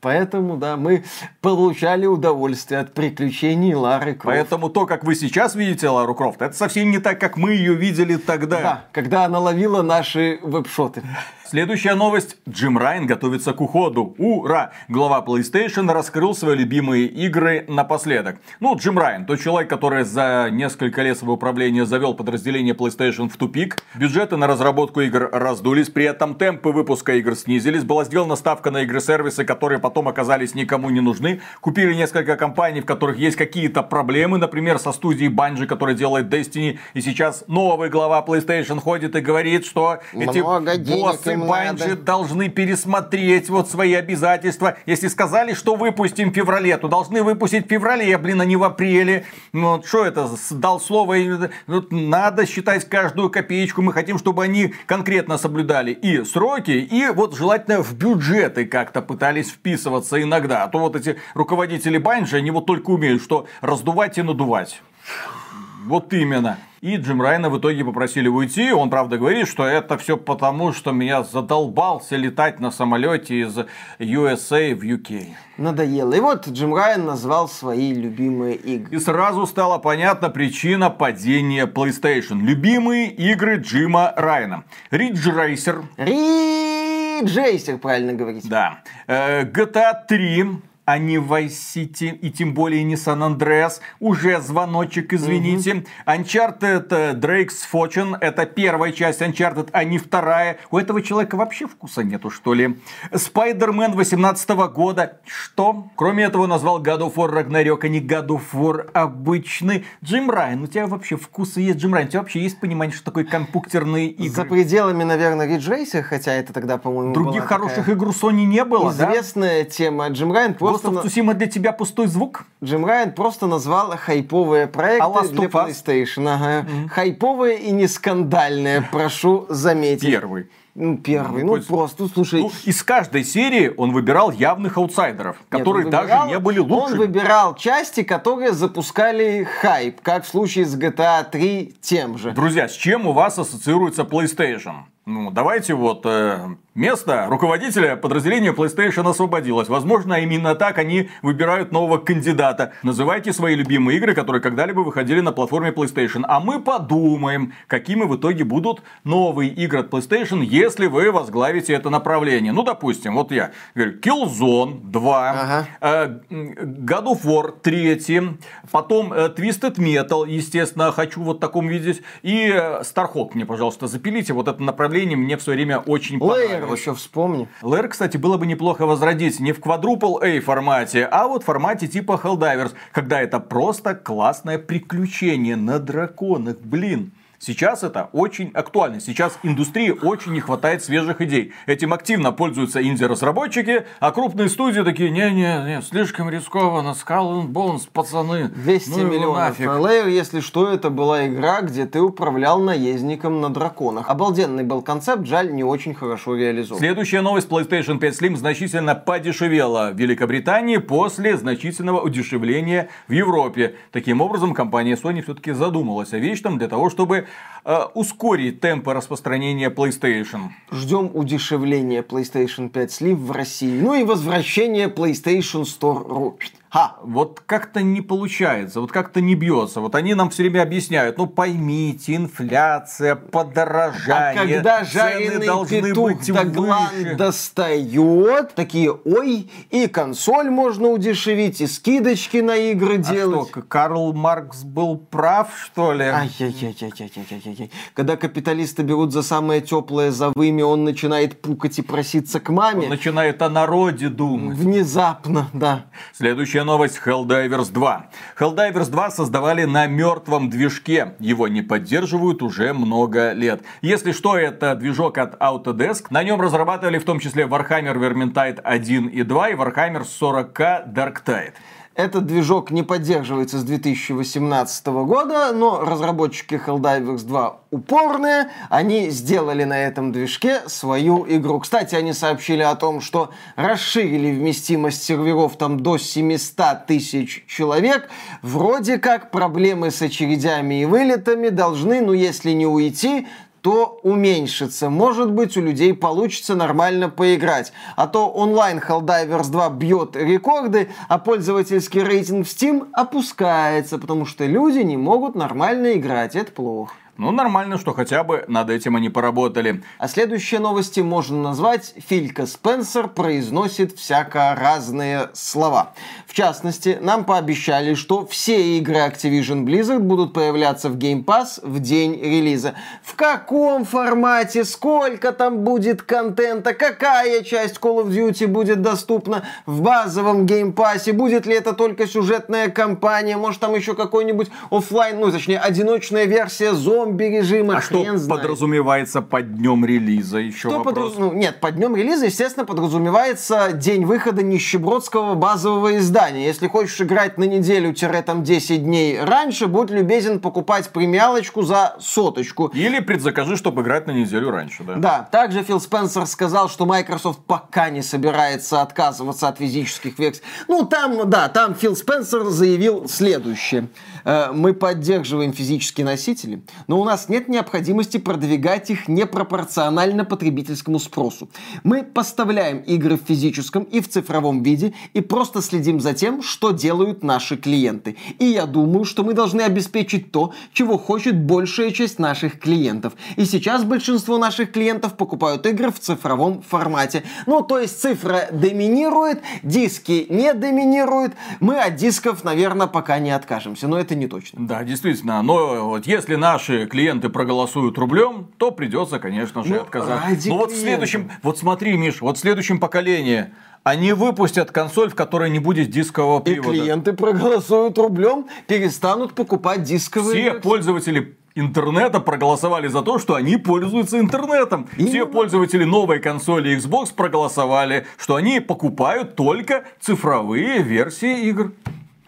Поэтому, да, мы получали удовольствие от приключений Лары Крофт. Поэтому то, как вы сейчас видите Лару Крофт, это совсем не так, как мы ее видели тогда. Да, когда она ловила наши веб-шоты. Следующая новость. Джим Райан готовится к уходу. Ура! Глава PlayStation раскрыл свои любимые игры напоследок. Ну, Джим Райан, тот человек, который за несколько лет своего управления завел подразделение PlayStation в тупик. Бюджеты на разработку игр раздулись, при этом темпы выпуска игр снизились. Была сделана ставка на игры-сервисы, которые потом оказались никому не нужны. Купили несколько компаний, в которых есть какие-то проблемы. Например, со студией Bungie, которая делает Destiny. И сейчас новый глава PlayStation ходит и говорит, что Много эти боссы им Банжи надо. должны пересмотреть вот свои обязательства. Если сказали, что выпустим в феврале, то должны выпустить в феврале, блин, а не в апреле. Ну, вот что это, дал слово, надо считать каждую копеечку. Мы хотим, чтобы они конкретно соблюдали и сроки, и вот желательно в бюджеты как-то пытались вписываться иногда. А то вот эти руководители Банжи, они вот только умеют, что раздувать и надувать. Вот именно. И Джим Райана в итоге попросили уйти. Он, правда, говорит, что это все потому, что меня задолбался летать на самолете из USA в UK. Надоело. И вот Джим Райан назвал свои любимые игры. И сразу стала понятна причина падения PlayStation. Любимые игры Джима Райана. Ridge Racer, Риджейсер, правильно говорить. да. Э, GTA 3, а не Vice City, и тем более не San Andreas. Уже звоночек, извините. Uncharted э, Drake's Fortune, это первая часть Uncharted, а не вторая. У этого человека вообще вкуса нету, что ли? Spider-Man 18 года. Что? Кроме этого, назвал God of War Ragnarok, а не God of War обычный. Джим Райан, у тебя вообще вкусы есть, Джим Райан? У тебя вообще есть понимание, что такое компьютерные игры? За пределами, наверное, Риджейсер, хотя это тогда, по-моему, Других хороших такая игр у Sony не было, да? известная тема. Джим Райан просто, Ghost of Tsushima для тебя пустой звук? Джим Райан просто назвал хайповые проекты А для? PlayStation. Ага. Хайповые и не скандальные, прошу заметить. Первый. Ну, первый. Ну, Ну, просто, слушай, Ну, из каждой серии он выбирал явных аутсайдеров, Нет, которые он даже выбирал- не были Он лучшими. выбирал части, которые запускали хайп, как в случае с GTA 3 тем же. Друзья, с чем у вас ассоциируется PlayStation? Ну, давайте вот э, место руководителя подразделения PlayStation освободилось. Возможно, именно так они выбирают нового кандидата. Называйте свои любимые игры, которые когда-либо выходили на платформе PlayStation. А мы подумаем, какими в итоге будут новые игры от PlayStation, если вы возглавите это направление. Ну, допустим, вот я говорю, Killzone 2, Ага. э, God of War 3, потом э, Twisted Metal, естественно, хочу вот в таком видеть, и э, Starhawk мне, пожалуйста, запилите, вот это направление мне в свое время очень Лейер понравилось. еще вспомни. Лэр, кстати, было бы неплохо возродить не в Quadruple A формате, а вот в формате типа Helldivers, когда это просто классное приключение на драконах, блин. Сейчас это очень актуально. Сейчас индустрии очень не хватает свежих идей. Этим активно пользуются инди-разработчики, а крупные студии такие, не-не-не, слишком рискованно, Skull and Bones, пацаны. 200 ну миллионов. нафиг». А Лейер, если что, это была игра, где ты управлял наездником на драконах. Обалденный был концепт, жаль, не очень хорошо реализован. Следующая новость. PlayStation 5 Slim значительно подешевела в Великобритании после значительного удешевления в Европе. Таким образом, компания Sony все-таки задумалась о вечном для того, чтобы э, ускорить темпы распространения PlayStation. Ждем удешевления PlayStation 5 Slim в России. Ну и возвращение PlayStation Store.ru. Ха! Вот как-то не получается, вот как-то не бьется. Вот они нам все время объясняют, ну поймите, инфляция, А подорожание, когда цены жареный должны петух быть выше. достает, такие, ой, и консоль можно удешевить, и скидочки на игры А делать. что, Карл Маркс был прав, что ли? Ай-яй-яй-яй-яй-яй-яй. Когда капиталисты берут за самое теплое за вымя, он начинает пукать и проситься к маме. Он начинает о народе думать. Внезапно, да. Следующая новость Helldivers 2. Helldivers 2 создавали на мертвом движке. Его не поддерживают уже много лет. Если что, это движок от Autodesk. На нем разрабатывали в том числе Warhammer Vermintide 1 и 2 и Warhammer 40k Darktide. Этот движок не поддерживается с 2018 года, но разработчики Helldivers 2 упорные, они сделали на этом движке свою игру. Кстати, они сообщили о том, что расширили вместимость серверов там до 700 тысяч человек. Вроде как проблемы с очередями и вылетами должны, ну если не уйти, то уменьшится. Может быть, у людей получится нормально поиграть. А то онлайн Helldivers 2 бьет рекорды, а пользовательский рейтинг в Steam опускается, потому что люди не могут нормально играть. Это плохо. Ну, нормально, что хотя бы над этим они поработали. А следующие новости можно назвать «Филька Спенсер произносит всяко разные слова». В частности, нам пообещали, что все игры Activision Blizzard будут появляться в Game Pass в день релиза. В каком формате, сколько там будет контента, какая часть Call of Duty будет доступна в базовом Game Pass, будет ли это только сюжетная кампания, может там еще какой-нибудь оффлайн, ну точнее одиночная версия зомби зомби-режима, А что знает. подразумевается под днем релиза? Еще Что вопрос. подраз- ну, нет, под днем релиза, естественно, подразумевается день выхода нищебродского базового издания. Если хочешь играть на неделю-там 10 дней раньше, будь любезен покупать премиалочку за соточку. Или предзакажи, чтобы играть на неделю раньше, да? Да, также Фил Спенсер сказал, что Microsoft пока не собирается отказываться от физических версий. Ну, там, да, там Фил Спенсер заявил следующее. Э, Мы поддерживаем физические носители, но у нас нет необходимости продвигать их непропорционально потребительскому спросу. Мы поставляем игры в физическом и в цифровом виде и просто следим за тем, что делают наши клиенты. И я думаю, что мы должны обеспечить то, чего хочет большая часть наших клиентов. И сейчас большинство наших клиентов покупают игры в цифровом формате. Ну, то есть цифра доминирует, диски не доминируют. Мы от дисков, наверное, пока не откажемся, но это не точно. Да, действительно. Но вот если наши клиенты проголосуют рублем, то придется, конечно же, Ну, отказаться. ради Ну вот в следующем, вот смотри, Миш, вот в следующем поколении они выпустят консоль, в которой не будет дискового И привода. клиенты проголосуют рублем, перестанут покупать дисковые Все версии. пользователи интернета проголосовали за то, что они пользуются интернетом. Все Именно. пользователи новой консоли Xbox проголосовали, что они покупают только цифровые версии игр.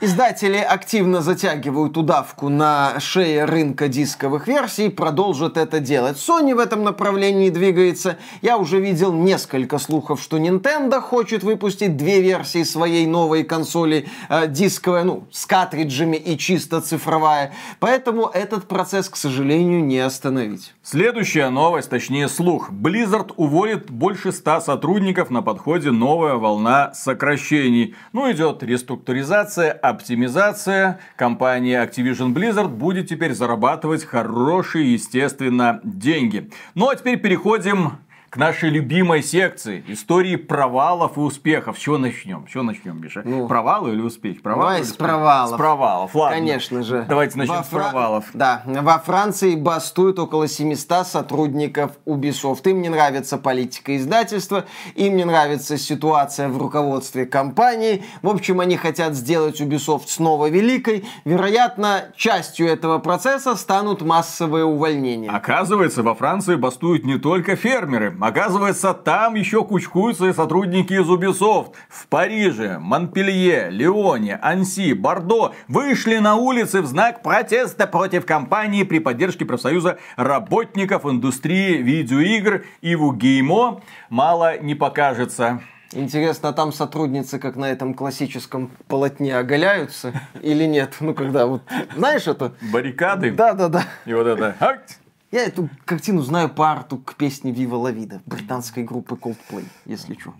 Издатели активно затягивают удавку на шее рынка дисковых версий и продолжат это делать. Sony в этом направлении двигается. Я уже видел несколько слухов, что Nintendo хочет выпустить две версии своей новой консоли э, дисковая, ну, с картриджами и чисто цифровая. Поэтому этот процесс, к сожалению, не остановить. Следующая новость, точнее слух. Blizzard уволит больше 100 сотрудников, на подходе новая волна сокращений. Ну, идет реструктуризация, оптимизация. Компания Activision Blizzard будет теперь зарабатывать хорошие, естественно, деньги. Ну, а теперь переходим к нашей любимой секции. Истории провалов и успехов. С чего начнем? С чего начнем, Миша? Ну, провалы или успехи? Провалы Давай или с провалов. С провалов, ладно. Конечно же. Давайте начнем Во с Фра- провалов. Да, во Франции бастуют около 700 сотрудников Ubisoft. Им не нравится политика издательства, им не нравится ситуация в руководстве компании. В общем, они хотят сделать Ubisoft снова великой. Вероятно, частью этого процесса станут массовые увольнения. Оказывается, во Франции бастуют не только фермеры. Оказывается, там еще кучкуются и сотрудники из Ubisoft. В Париже, Монпелье, Лионе, Анси, Бордо вышли на улицы в знак протеста против компании при поддержке профсоюза работников индустрии видеоигр. И в Геймо мало не покажется. Интересно, а там сотрудницы, как на этом классическом полотне, оголяются или нет? Ну, когда вот... Знаешь это? Баррикады. Да-да-да. И вот это. Я эту картину знаю по арту к песне Вива Ла Вида британской группы Coldplay, если что.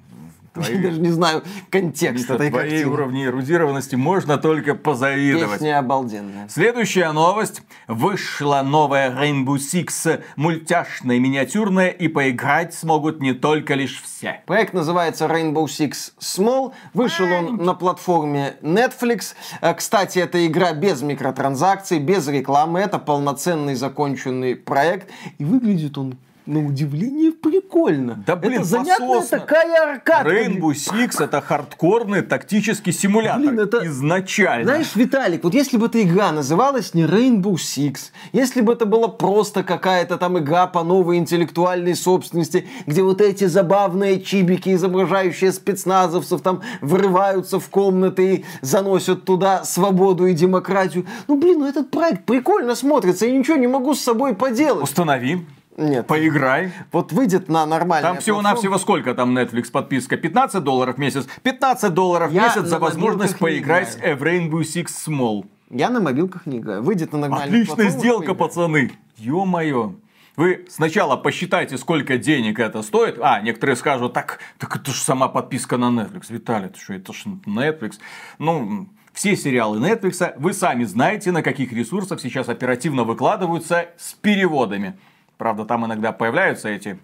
Я даже не знаю контекст Миша, этой твоей картины. уровни эрудированности можно только позавидовать. Песня обалденная. Следующая новость. Вышла новая Rainbow Six мультяшная, миниатюрная, и поиграть смогут не только лишь все. Проект называется Rainbow Six Small. Вышел он на платформе Netflix. Э, Кстати, это игра без микротранзакций, без рекламы. Это полноценный законченный проект. И выглядит он на удивление прикольно. Да, блин, это занятная пососно. такая аркадка. Rainbow Six это хардкорный тактический симулятор. Блин, это- Изначально. Знаешь, Виталик, вот если бы эта игра называлась не Rainbow Six, если бы это была просто какая-то там игра по новой интеллектуальной собственности, где вот эти забавные чибики, изображающие спецназовцев, там врываются в комнаты и заносят туда свободу и демократию. Ну, блин, ну этот проект прикольно смотрится, я ничего не могу с собой поделать. Установи, Нет. поиграй. Вот выйдет на нормальное Там всего-навсего сколько там Netflix подписка? 15 долларов в месяц? 15 долларов в Я месяц за возможность поиграть в Rainbow Six Small. Я на мобилках не играю. Выйдет на нормальное Отличная сделка, пацаны. Ё-моё. Вы сначала посчитайте, сколько денег это стоит. А, некоторые скажут, так, так это же сама подписка на Netflix. Виталий, это что, это же Netflix. Ну, все сериалы Netflix, вы сами знаете, на каких ресурсах сейчас оперативно выкладываются с переводами. Правда, там иногда появляются эти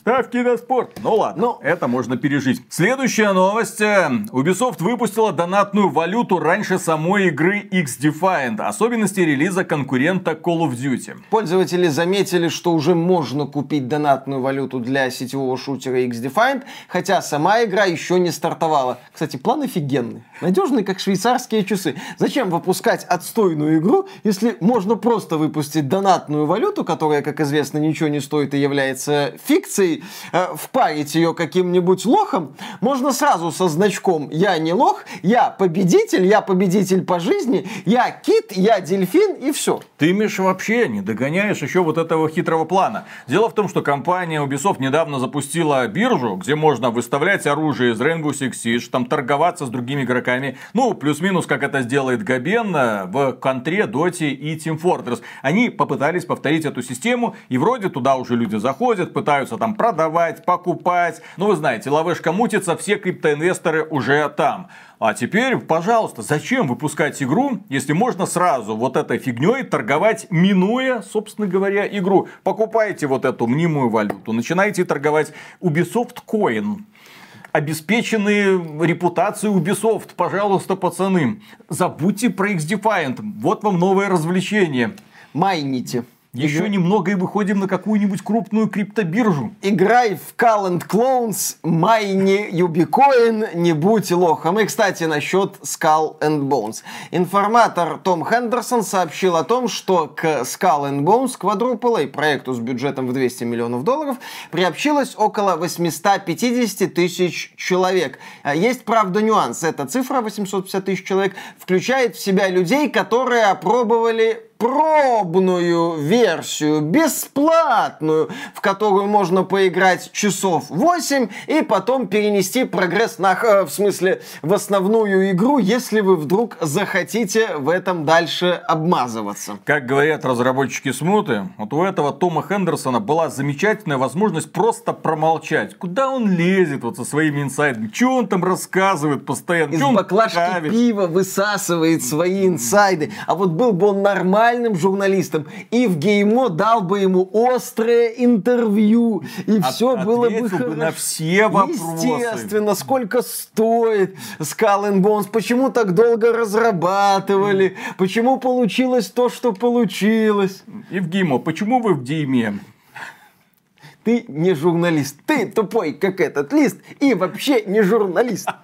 Ставки на спорт. Ну ладно, Ну. это можно пережить. Следующая новость. Ubisoft выпустила донатную валюту раньше самой игры X-Defiant. Особенности релиза конкурента Call of Duty. Пользователи заметили, что уже можно купить донатную валюту для сетевого шутера X-Defiant, хотя сама игра еще не стартовала. Кстати, план офигенный. Надежный, как швейцарские часы. Зачем выпускать отстойную игру, если можно просто выпустить донатную валюту, которая, как известно, ничего не стоит и является фикцией, э, впарить ее каким-нибудь лохом, можно сразу со значком «Я не лох», «Я победитель», «Я победитель по жизни», «Я кит», «Я дельфин» и все. Ты, Миш, вообще не догоняешь еще вот этого хитрого плана. Дело в том, что компания Ubisoft недавно запустила биржу, где можно выставлять оружие из Rainbow Six Siege, там торговаться с другими игроками. Ну, плюс-минус, как это сделает Габен э, в Контре, Доте и Team Fortress. Они попытались повторить эту систему, и вроде туда уже люди заходят, пытаются там продавать, покупать. Ну, вы знаете, ловешка мутится, все криптоинвесторы уже там. А теперь, пожалуйста, зачем выпускать игру, если можно сразу вот этой фигней торговать, минуя, собственно говоря, игру. Покупайте вот эту мнимую валюту, начинайте торговать Ubisoft Coin. Обеспеченные репутацией Ubisoft, пожалуйста, пацаны. Забудьте про X-Defiant. Вот вам новое развлечение. Майните. Еще немного и выходим на какую-нибудь крупную криптобиржу. Играй в Call and Clones, майни Юбикоин, не будь лохом. И, кстати, насчет Skull and Bones. Информатор Том Хендерсон сообщил о том, что к Skull and Bones, Quadruple A, проекту с бюджетом в 200 миллионов долларов, приобщилось около 850 тысяч человек. А Есть, правда, нюанс. Эта цифра, 850 тысяч человек, включает в себя людей, которые опробовали пробную версию, бесплатную, в которую можно поиграть часов 8 и потом перенести прогресс на, э, в смысле, в основную игру, если вы вдруг захотите в этом дальше обмазываться. Как говорят разработчики смуты, вот у этого Тома Хендерсона была замечательная возможность просто промолчать. Куда он лезет вот со своими инсайдами? Что он там рассказывает постоянно? Из Чё баклажки пива высасывает свои инсайды. А вот был бы он нормальным журналистом, и в Геймо дал бы ему острое интервью, и От- все было бы бы хорошо. на все вопросы. Естественно, сколько стоит Skull and Bones, почему так долго разрабатывали, почему получилось то, что получилось. Евгимо, почему вы в Диме? Ты не журналист, ты тупой, как этот лист, и вообще не журналист.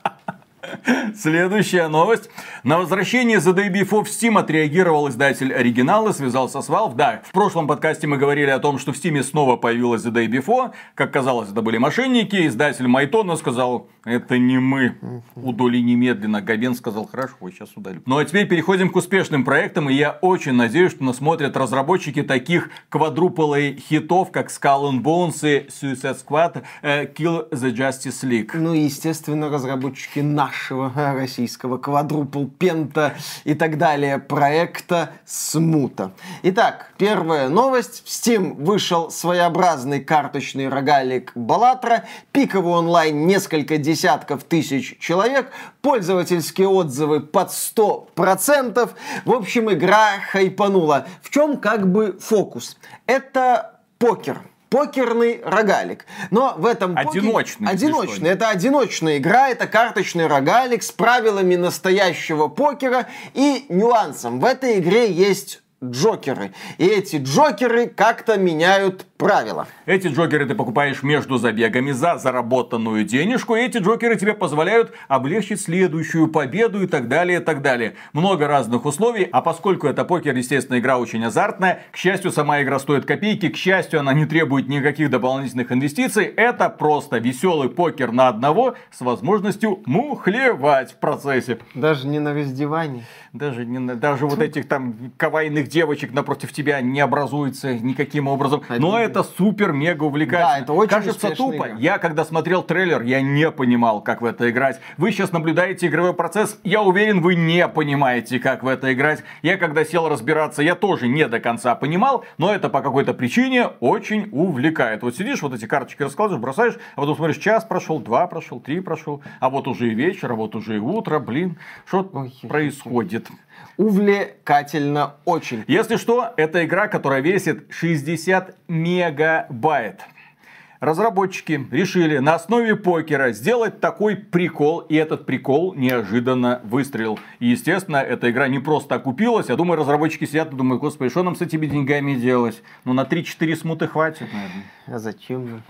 Следующая новость. На возвращение The Day Before в Steam отреагировал издатель оригинала, связался с Valve. Да, в прошлом подкасте мы говорили о том, что в Steam снова появилась The Day Before. Как казалось, это были мошенники. Издатель Майтона сказал, это не мы. Удали немедленно. Габен сказал, хорошо, сейчас удалю. Ну а теперь переходим к успешным проектам. И я очень надеюсь, что нас смотрят разработчики таких квадруплей хитов, как Skull and Bones и Suicide Squad, э, Kill the Justice League. Ну и, естественно, разработчики нашего российского квадрупл пента и так далее проекта Смута. Итак, первая новость. В Steam вышел своеобразный карточный рогалик Балатра. Пиковый онлайн несколько десятков тысяч человек. Пользовательские отзывы под 100%. В общем, игра хайпанула. В чем как бы фокус? Это покер. Покерный рогалик. Но в этом Одиночный, если Одиночный. Это одиночная игра, это карточный рогалик с правилами настоящего покера и нюансом. В этой игре есть джокеры. И эти джокеры как-то меняют правила. Эти джокеры ты покупаешь между забегами за заработанную денежку, и эти джокеры тебе позволяют облегчить следующую победу и так далее, и так далее. Много разных условий, а поскольку это покер, естественно, игра очень азартная, к счастью, сама игра стоит копейки, к счастью, она не требует никаких дополнительных инвестиций, это просто веселый покер на одного с возможностью мухлевать в процессе. Даже не на раздевании. Даже, не, на- даже вот этих там кавайных девочек напротив тебя не образуется никаким образом. Но. Это супер-мега увлекательно. Да, это очень Кажется тупо. игра. Я, когда смотрел трейлер, я не понимал, как в это играть. Вы сейчас наблюдаете игровой процесс. Я уверен, вы не понимаете, как в это играть. Я, когда сел разбираться, я тоже не до конца понимал. Но это по какой-то причине очень увлекает. Вот сидишь, вот эти карточки раскладываешь, бросаешь, а потом смотришь, час прошел, два прошел, три прошел. А вот уже и вечер, а вот уже и утро. Блин, что Ой, происходит? Увлекательно очень. Если что, это игра, которая весит 60 мегабайт. разработчики решили на основе покера сделать такой прикол, и этот прикол неожиданно выстрелил. И, естественно, эта игра не просто окупилась. Я думаю, разработчики сидят и думают, господи, что нам с этими деньгами делать? Ну, на 3-4 смуты хватит, наверное. А зачем же?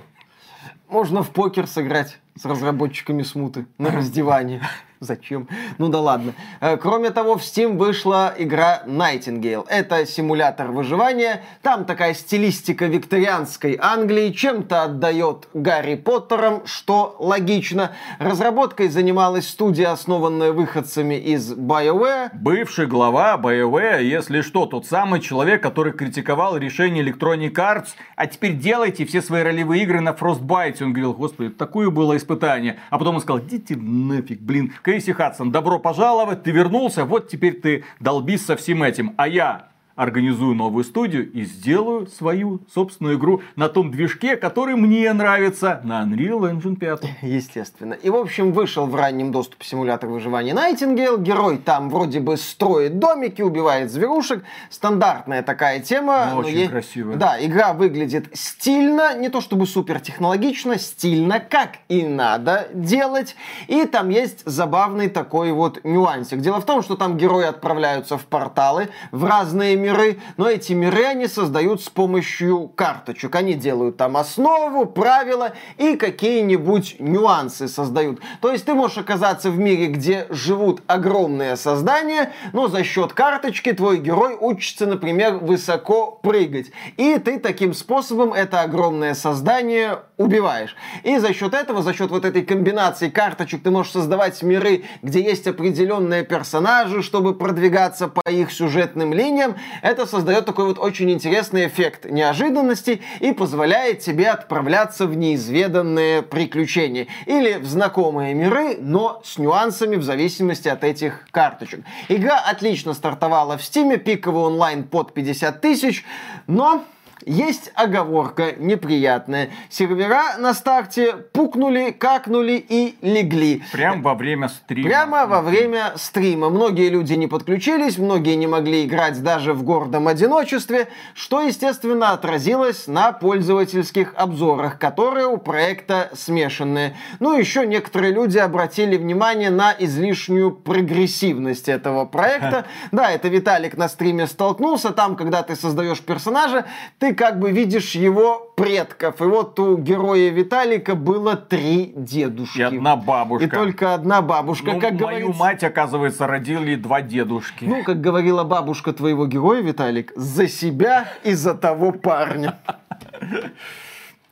Можно в покер сыграть с разработчиками смуты на раздевании. Зачем? Ну да ладно. Э, Кроме того, в Steam вышла игра Nightingale. Это симулятор выживания. Там такая стилистика викторианской Англии. Чем-то отдает Гарри Поттером, что логично. Разработкой занималась студия, основанная выходцами из BioWare. Бывший глава BioWare, если что, тот самый человек, который критиковал решение Electronic Arts, а теперь делайте все свои ролевые игры на Frostbite. Он говорил, господи, такое было испытание. А потом он сказал, идите нафиг, блин. Кейси Хадсон, добро пожаловать, ты вернулся, вот теперь ты долбись со всем этим. А я организую новую студию и сделаю свою собственную игру на том движке, который мне нравится, на Unreal Engine 5. Естественно. И, в общем, вышел в раннем доступе симулятор выживания Найтингейл. Герой там вроде бы строит домики, убивает зверушек. Стандартная такая тема. Но но очень е- красивая. Да, игра выглядит стильно, не то чтобы супер технологично, стильно, как и надо делать. И там есть забавный такой вот нюансик. Дело в том, что там герои отправляются в порталы, в разные миры, но эти миры они создают с помощью карточек. Они делают там основу, правила и какие-нибудь нюансы создают. То есть ты можешь оказаться в мире, где живут огромные создания, но за счет карточки твой герой учится, например, высоко прыгать. И ты таким способом это огромное создание убиваешь. И за счет этого, за счет вот этой комбинации карточек, ты можешь создавать миры, где есть определенные персонажи, чтобы продвигаться по их сюжетным линиям. Это создает такой вот очень интересный эффект неожиданности и позволяет тебе отправляться в неизведанные приключения. Или в знакомые миры, но с нюансами в зависимости от этих карточек. Игра отлично стартовала в Стиме, пиковый онлайн под 50 тысяч, но есть оговорка неприятная. Сервера на старте пукнули, какнули и легли. Прям во время стрима. Прямо во время стрима. Многие люди не подключились, многие не могли играть даже в гордом одиночестве, что, естественно, отразилось на пользовательских обзорах, которые у проекта смешанные. Ну, еще некоторые люди обратили внимание на излишнюю прогрессивность этого проекта. Да, это Виталик на стриме столкнулся. Там, когда ты создаешь персонажа, ты как бы видишь его предков. И вот у героя Виталика было три дедушки. И одна бабушка. И только одна бабушка, Ну, как мою говорится. мать, оказывается, родили два дедушки. Ну, как говорила бабушка твоего героя, Виталик, за себя и за того парня.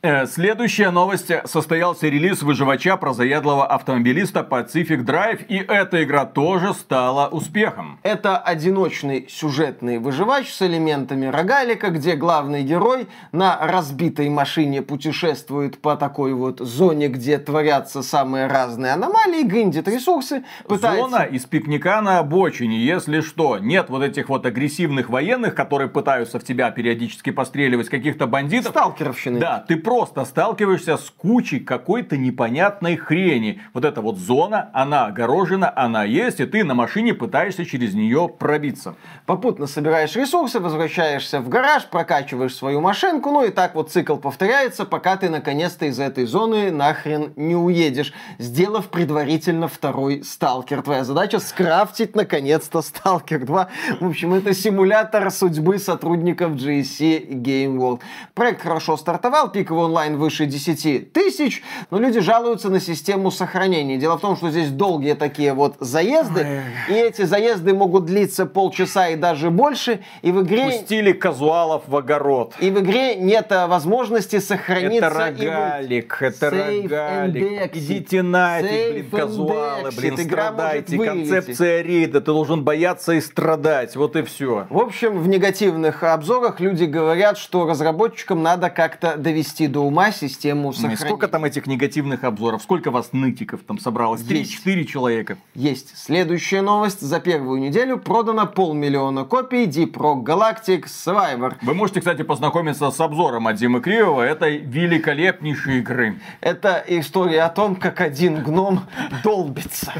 Э, Следующая новость. Состоялся релиз выживача про заядлого автомобилиста Pacific Drive, и эта игра тоже стала успехом. Это одиночный сюжетный выживач с элементами рогалика, где главный герой на разбитой машине путешествует по такой вот зоне, где творятся самые разные аномалии, гриндит ресурсы, пытается... Зона из пикника на обочине, если что. Нет вот этих вот агрессивных военных, которые пытаются в тебя периодически постреливать, каких-то бандитов. Сталкеровщины. Да, ты просто сталкиваешься с кучей какой-то непонятной хрени. Вот эта вот зона, она огорожена, она есть, и ты на машине пытаешься через нее пробиться. Попутно собираешь ресурсы, возвращаешься в гараж, прокачиваешь свою машинку, ну и так вот цикл повторяется, пока ты наконец-то из этой зоны нахрен не уедешь, сделав предварительно второй сталкер. Твоя задача скрафтить наконец-то сталкер 2. В общем, это симулятор судьбы сотрудников GSC Game World. Проект хорошо стартовал, пиковый онлайн выше 10 тысяч, но люди жалуются на систему сохранения. Дело в том, что здесь долгие такие вот заезды, и эти заезды могут длиться полчаса и даже больше, и в игре... Пустили казуалов в огород. И в игре нет а, возможности сохраниться. Это и рогалик, это Save and рогалик. Идите нафиг, блин, казуалы, блин. Игра страдайте. Концепция рейда, ты должен бояться и страдать, вот и все. В общем, в негативных обзорах люди говорят, что разработчикам надо как-то довести до ума систему сохранения. Сколько там этих негативных обзоров? Сколько вас нытиков там собралось? 3-4 человека. Есть. Следующая новость. За первую неделю продано полмиллиона копий Deep Rock Galactic Survivor. Вы можете, кстати, познакомиться с обзором от Димы Кривого этой великолепнейшей игры. Это история о том, как один гном долбится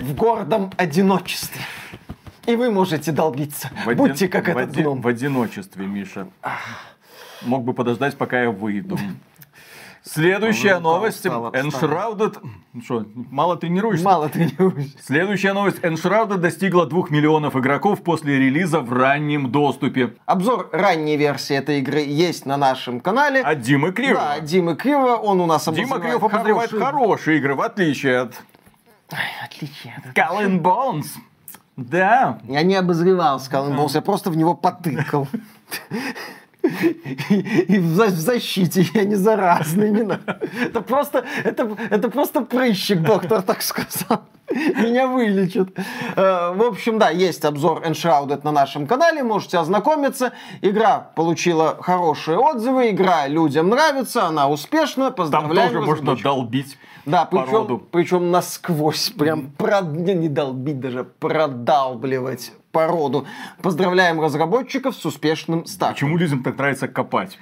в гордом одиночестве. И вы можете долбиться. В один- Будьте как в этот оди- гном. В одиночестве, Миша. Мог бы подождать, пока я выйду. Следующая новость. Enshrouded... Что, мало тренируешься? Мало тренируюсь. Следующая новость. Enshrouded достигла 2 миллионов игроков после релиза в раннем доступе. Обзор ранней версии этой игры есть на нашем канале. От Димы Криво. Да, Димы Криво, он у нас Дима Криво обозревает хорошие- хорошие игры, в отличие от Отличие. Skull and Bones. Да. Я не обозревал Skull and Bones, я просто в него потыкал. И, в, за- в защите я не заразный, не надо. Это просто, это, это просто прыщик, доктор так сказал. Меня вылечат. Э, В общем, да, есть обзор Enshrouded на нашем канале, можете ознакомиться. Игра получила хорошие отзывы, игра людям нравится, она успешна, Там поздравляем тоже можно долбить Да, причем, причем насквозь, прям прод... не, не долбить, даже продалбливать породу. Поздравляем разработчиков с успешным стартом. Почему людям так нравится копать?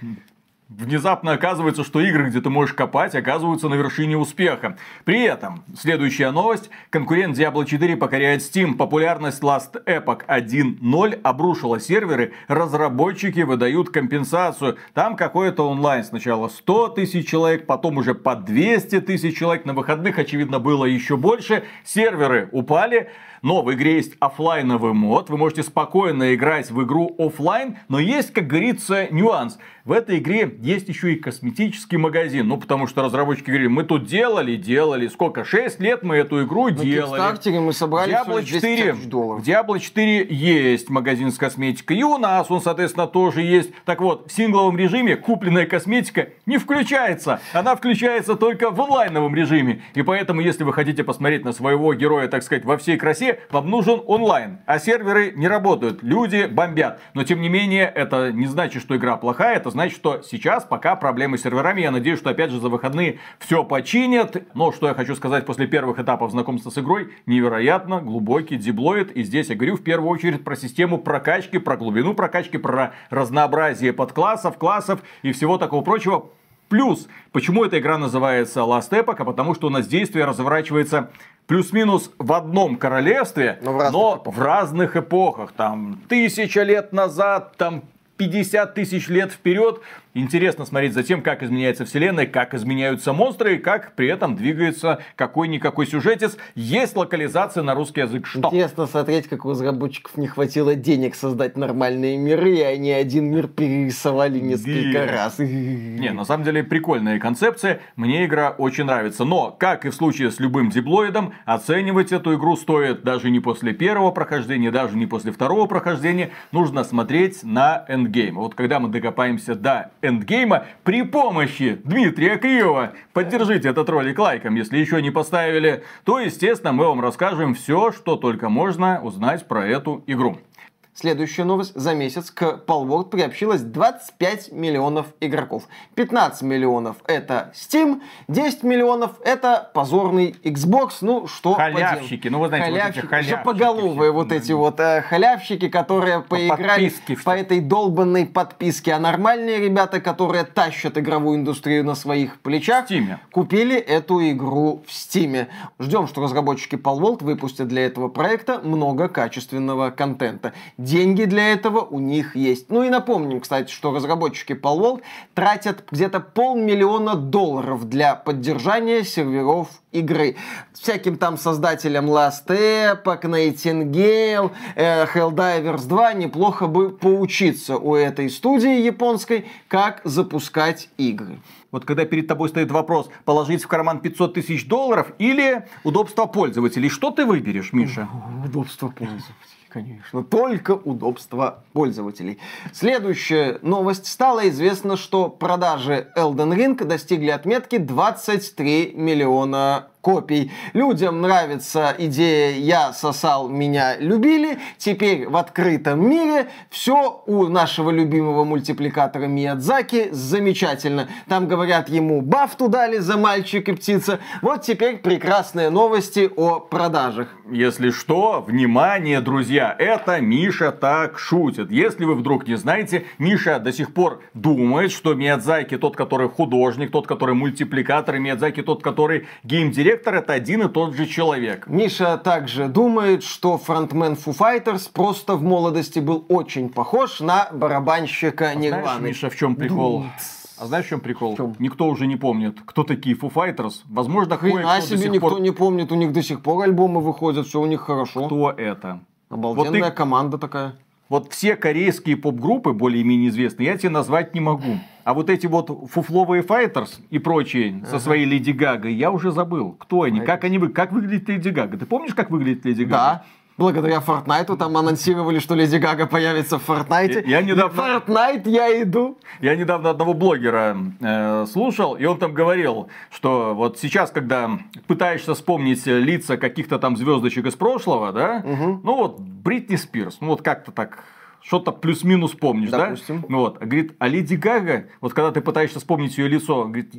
Внезапно оказывается, что игры, где ты можешь копать, оказываются на вершине успеха. При этом, следующая новость. Конкурент Diablo 4 покоряет Steam. Популярность Last Epoch 1.0 обрушила серверы. Разработчики выдают компенсацию. Там какой-то онлайн. Сначала 100 тысяч человек, потом уже по 200 тысяч человек. На выходных, очевидно, было еще больше. Серверы упали. Но в игре есть оффлайновый мод, вы можете спокойно играть в игру оффлайн, но есть, как говорится, нюанс. В этой игре есть еще и косметический магазин, ну потому что разработчики говорили, мы тут делали, делали, сколько, 6 лет мы эту игру На делали. Кикстартере мы собрали Diablo лишь 200 4, тысяч в долларов. Diablo 4 есть магазин с косметикой, и у нас он, соответственно, тоже есть. Так вот, в сингловом режиме купленная косметика не включается. Она включается только в онлайновом режиме. И поэтому, если вы хотите посмотреть на своего героя, так сказать, во всей красе, вам нужен онлайн. А серверы не работают, люди бомбят. Но, тем не менее, это не значит, что игра плохая, это значит, что сейчас пока проблемы с серверами. Я надеюсь, что, опять же, за выходные все починят. Но, что я хочу сказать после первых этапов знакомства с игрой, невероятно глубокий диблоид. И здесь я говорю в первую очередь про систему прокачки, про глубину прокачки, про разнообразие подклассов, классов и всего такого прочего. Плюс, почему эта игра называется Last Epoch? А потому что у нас действие разворачивается плюс-минус в одном королевстве, Но в разных но эпохах. в разных эпохах. Там тысяча лет назад, там 50 тысяч лет вперед. Интересно смотреть за тем, как изменяется вселенная, как изменяются монстры, и как при этом двигается какой-никакой сюжетец. Есть локализация на русский язык. Что? Интересно смотреть, как у разработчиков не хватило денег создать нормальные миры, и они один мир перерисовали несколько Да. раз. Не, на самом деле прикольная концепция, мне игра очень нравится. Но, как и в случае с любым диаблоидом, оценивать эту игру стоит даже не после первого прохождения, даже не после второго прохождения. Нужно смотреть на endgame. Вот когда мы докопаемся до endgame а при помощи Дмитрия Кривова, поддержите этот ролик лайком, если еще не поставили, то, естественно, мы вам расскажем все, что только можно узнать про эту игру. Следующая новость. За месяц к Palworld приобщилось 25 миллионов игроков. 15 миллионов это Steam, 10 миллионов это позорный Xbox. Ну, что Халявщики, ну, вы знаете, вот эти халявщики, халявщики все. вот эти вот э, халявщики, которые поиграли подписке по этой долбанной подписке. А нормальные ребята, которые тащат игровую индустрию на своих плечах, Steam. купили эту игру в Steam. Ждем, что разработчики Palworld выпустят для этого проекта много качественного контента. Деньги для этого у них есть. Ну и напомним, кстати, что разработчики Palworld тратят где-то полмиллиона долларов для поддержания серверов игры. Всяким там создателям Last Epoch, Nightingale, э, Helldivers 2 неплохо бы поучиться у этой студии японской, как запускать игры. Вот когда перед тобой стоит вопрос, положить в карман 500 тысяч долларов или удобство пользователей, что ты выберешь, Миша? Удобство пользователей, конечно. Только удобство пользователей. Следующая новость. Стало известно, что продажи Elden Ring достигли отметки 23 миллиона копий. Людям нравится идея «я сосал, меня любили». Теперь в открытом мире все у нашего любимого мультипликатора Миядзаки замечательно. Там говорят ему бафту дали за мальчик и птица. Вот теперь прекрасные новости о продажах. Если что, внимание, друзья, это Миша так шутит. Если вы вдруг не знаете, Миша до сих пор думает, что Миядзаки тот, который художник, тот, который мультипликатор, и Миядзаки тот, который геймдиректор, это один и тот же человек. Миша также думает, что фронтмен Foo Fighters просто в молодости был очень похож на барабанщика Знаешь, Нирваны. Миша, в чем прикол? А знаешь, в чем прикол? В чем? Никто уже не помнит, кто такие Foo Fighters. Возможно, кое-кто до себе, никто пор... не помнит, у них до сих пор альбомы выходят, все у них хорошо. Кто это? Обалденная Вот ты- команда такая. Вот все корейские поп-группы, более-менее известные, я тебе назвать не могу. А вот эти вот фуфловые файтерс и прочие со своей Леди Гагой, я уже забыл. Кто они, как они вы, как выглядит Леди Гага? Ты помнишь, как выглядит Леди Гага? Да. Благодаря Фортнайту там анонсировали, что Леди Гага появится в Фортнайте. Я- я недавно- Фортнайт я иду. Я недавно одного блогера э, слушал, и он там говорил, что вот сейчас, когда пытаешься вспомнить лица каких-то там звездочек из прошлого, да, ну вот Бритни Спирс, ну вот как-то так что-то плюс-минус помнишь, Допустим. да? Ну Вот. Говорит, а Леди Гага, вот когда ты пытаешься вспомнить ее лицо, говорит,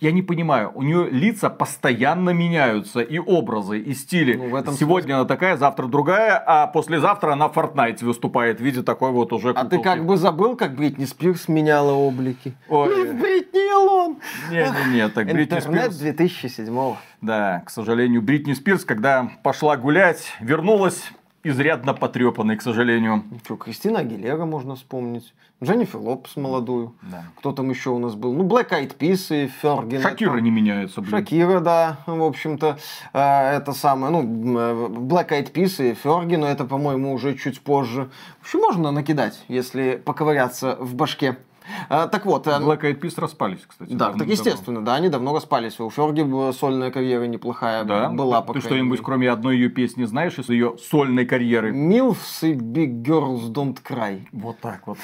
я не понимаю, у нее лица постоянно меняются, и образы, и стили. Ну, в этом Сегодня она такая, завтра другая, а послезавтра она в Fortnite выступает в виде такой вот уже А ты куколки. как бы забыл, как Бритни Спирс меняла облики? Ой. Мисс Бритни Элон. Не-не-не, так Бритни Интернет Спирс... 2007 Да, к сожалению, Бритни Спирс, когда пошла гулять, вернулась изрядно потрепанной, к сожалению. Что, Кристина Агилера можно вспомнить. Дженнифер Лопес молодую. Да. Кто там еще у нас был? Ну, Black Eyed Peas и Фергин. Шакира не меняется, блин. Шакира, да, в общем-то, э, это самое, ну, э, Black Eyed Peas и Ферги, но это, по-моему, уже чуть позже. В общем, можно накидать, если поковыряться в башке. Э, Так вот, э, Black Eyed Peas распались, кстати. да, так естественно, да, они давно распались. У Ферги сольная карьера неплохая Да? была. Ты что-нибудь, кроме одной ее песни, знаешь из ее сольной карьеры? Milfs и Big Girls Don't Cry. Вот так вот.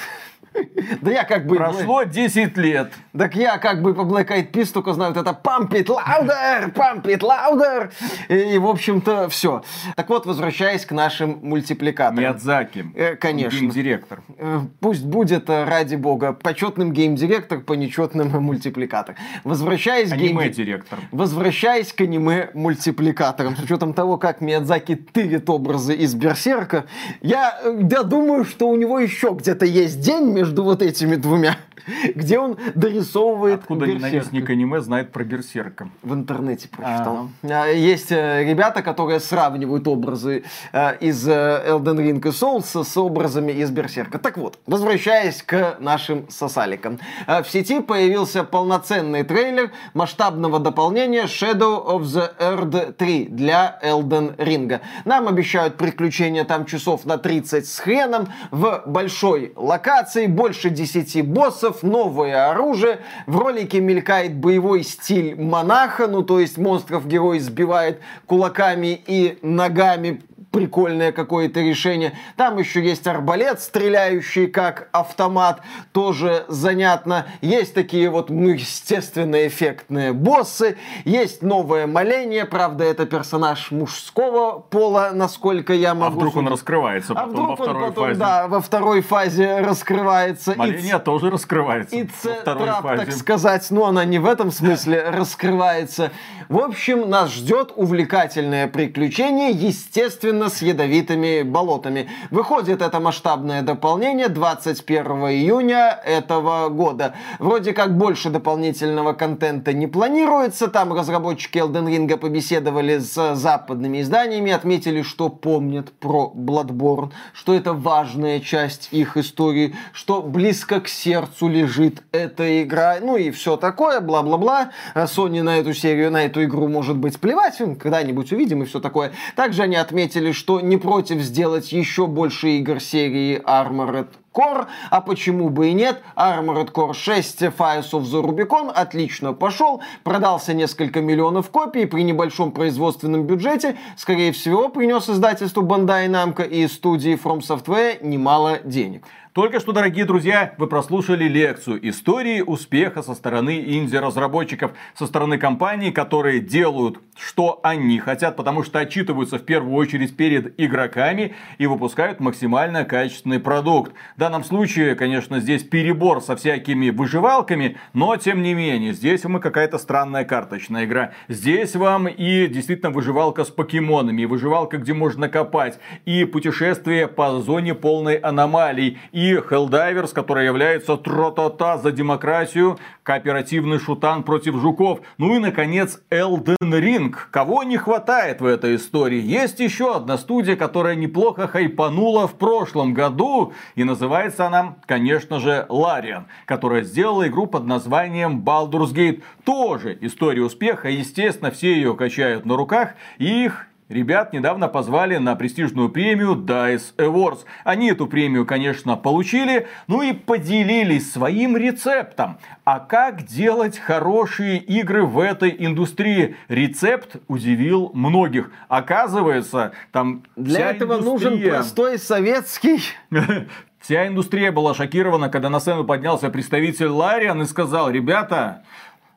Да я как бы... Прошло 10 лет. Так я как бы по Black Eyed Peas только знаю вот это Pump it louder, pump it louder. И, в общем-то, все. Так вот, возвращаясь к нашим мультипликаторам. Миядзаки. Э, конечно. директор. Э, Пусть будет, э, ради бога, почетным гейм-директор по нечетным мультипликатор. Возвращаясь Аниме-директор. Возвращаясь к аниме-мультипликаторам, с учетом того, как Миядзаки тырит образы из Берсерка, я, я думаю, что у него еще где-то есть день между вот этими двумя, где он дорисовывает Откуда Берсерка. ненавистник аниме знает про Берсерка? В интернете прочитал. А, Есть э, ребята, которые сравнивают образы э, из э, Elden Ring и Souls с образами из Берсерка. Так вот, возвращаясь к нашим сосаликам. В сети появился полноценный трейлер масштабного дополнения Shadow of the Earth 3 для Elden Ring. Нам обещают приключения там часов на 30 с хреном в большой локации, больше 10 боссов, новое оружие. В ролике мелькает боевой стиль монаха, ну то есть монстров герой сбивает кулаками и ногами прикольное какое-то решение. Там еще есть арбалет, стреляющий как автомат, тоже занятно. Есть такие вот, ну, естественно, эффектные боссы. Есть новое моление, правда, это персонаж мужского пола, насколько я А могу вдруг он судить. раскрывается А потом вдруг во он второй потом, фазе? да, во второй фазе раскрывается. И Моления тоже раскрывается и трап, так фазе. сказать, но она не в этом смысле раскрывается. В общем, нас ждет увлекательное приключение, естественно, с ядовитыми болотами. Выходит это масштабное дополнение 21 июня этого года. Вроде как больше дополнительного контента не планируется. Там разработчики Elden Ring побеседовали с западными изданиями, отметили, что помнят про Bloodborne, что это важная часть их истории, что близко к сердцу лежит эта игра, ну и все такое, бла-бла-бла. Sony на эту серию, на эту игру может быть плевать, когда-нибудь увидим и все такое. Также они отметили, что не против сделать еще больше игр серии Armored Core, а почему бы и нет, Armored Core 6 Fires of the Rubicon отлично пошел, продался несколько миллионов копий при небольшом производственном бюджете, скорее всего, принес издательству Bandai Namco и студии From Software немало денег. Только что, дорогие друзья, вы прослушали лекцию истории успеха со стороны инди-разработчиков, со стороны компаний, которые делают, что они хотят, потому что отчитываются в первую очередь перед игроками и выпускают максимально качественный продукт. В данном случае, конечно, здесь перебор со всякими выживалками, но тем не менее, здесь мы какая-то странная карточная игра. Здесь вам и действительно выживалка с покемонами, и выживалка, где можно копать, и путешествие по зоне полной аномалий, и Helldivers, который является тро-та-та за демократию, кооперативный шутан против жуков. Ну и, наконец, Elden Ring. Кого не хватает в этой истории? Есть еще одна студия, которая неплохо хайпанула в прошлом году, и Называется она, конечно же, Larian, которая сделала игру под названием Baldur's Gate. Тоже история успеха, естественно, все ее качают на руках, и их Ребят недавно позвали на престижную премию DICE Awards. Они эту премию, конечно, получили, ну и поделились своим рецептом. А как делать хорошие игры в этой индустрии? Рецепт удивил многих. Оказывается, там Для этого индустрия... нужен простой советский Вся индустрия была шокирована, когда на сцену поднялся представитель Лариан и сказал, ребята,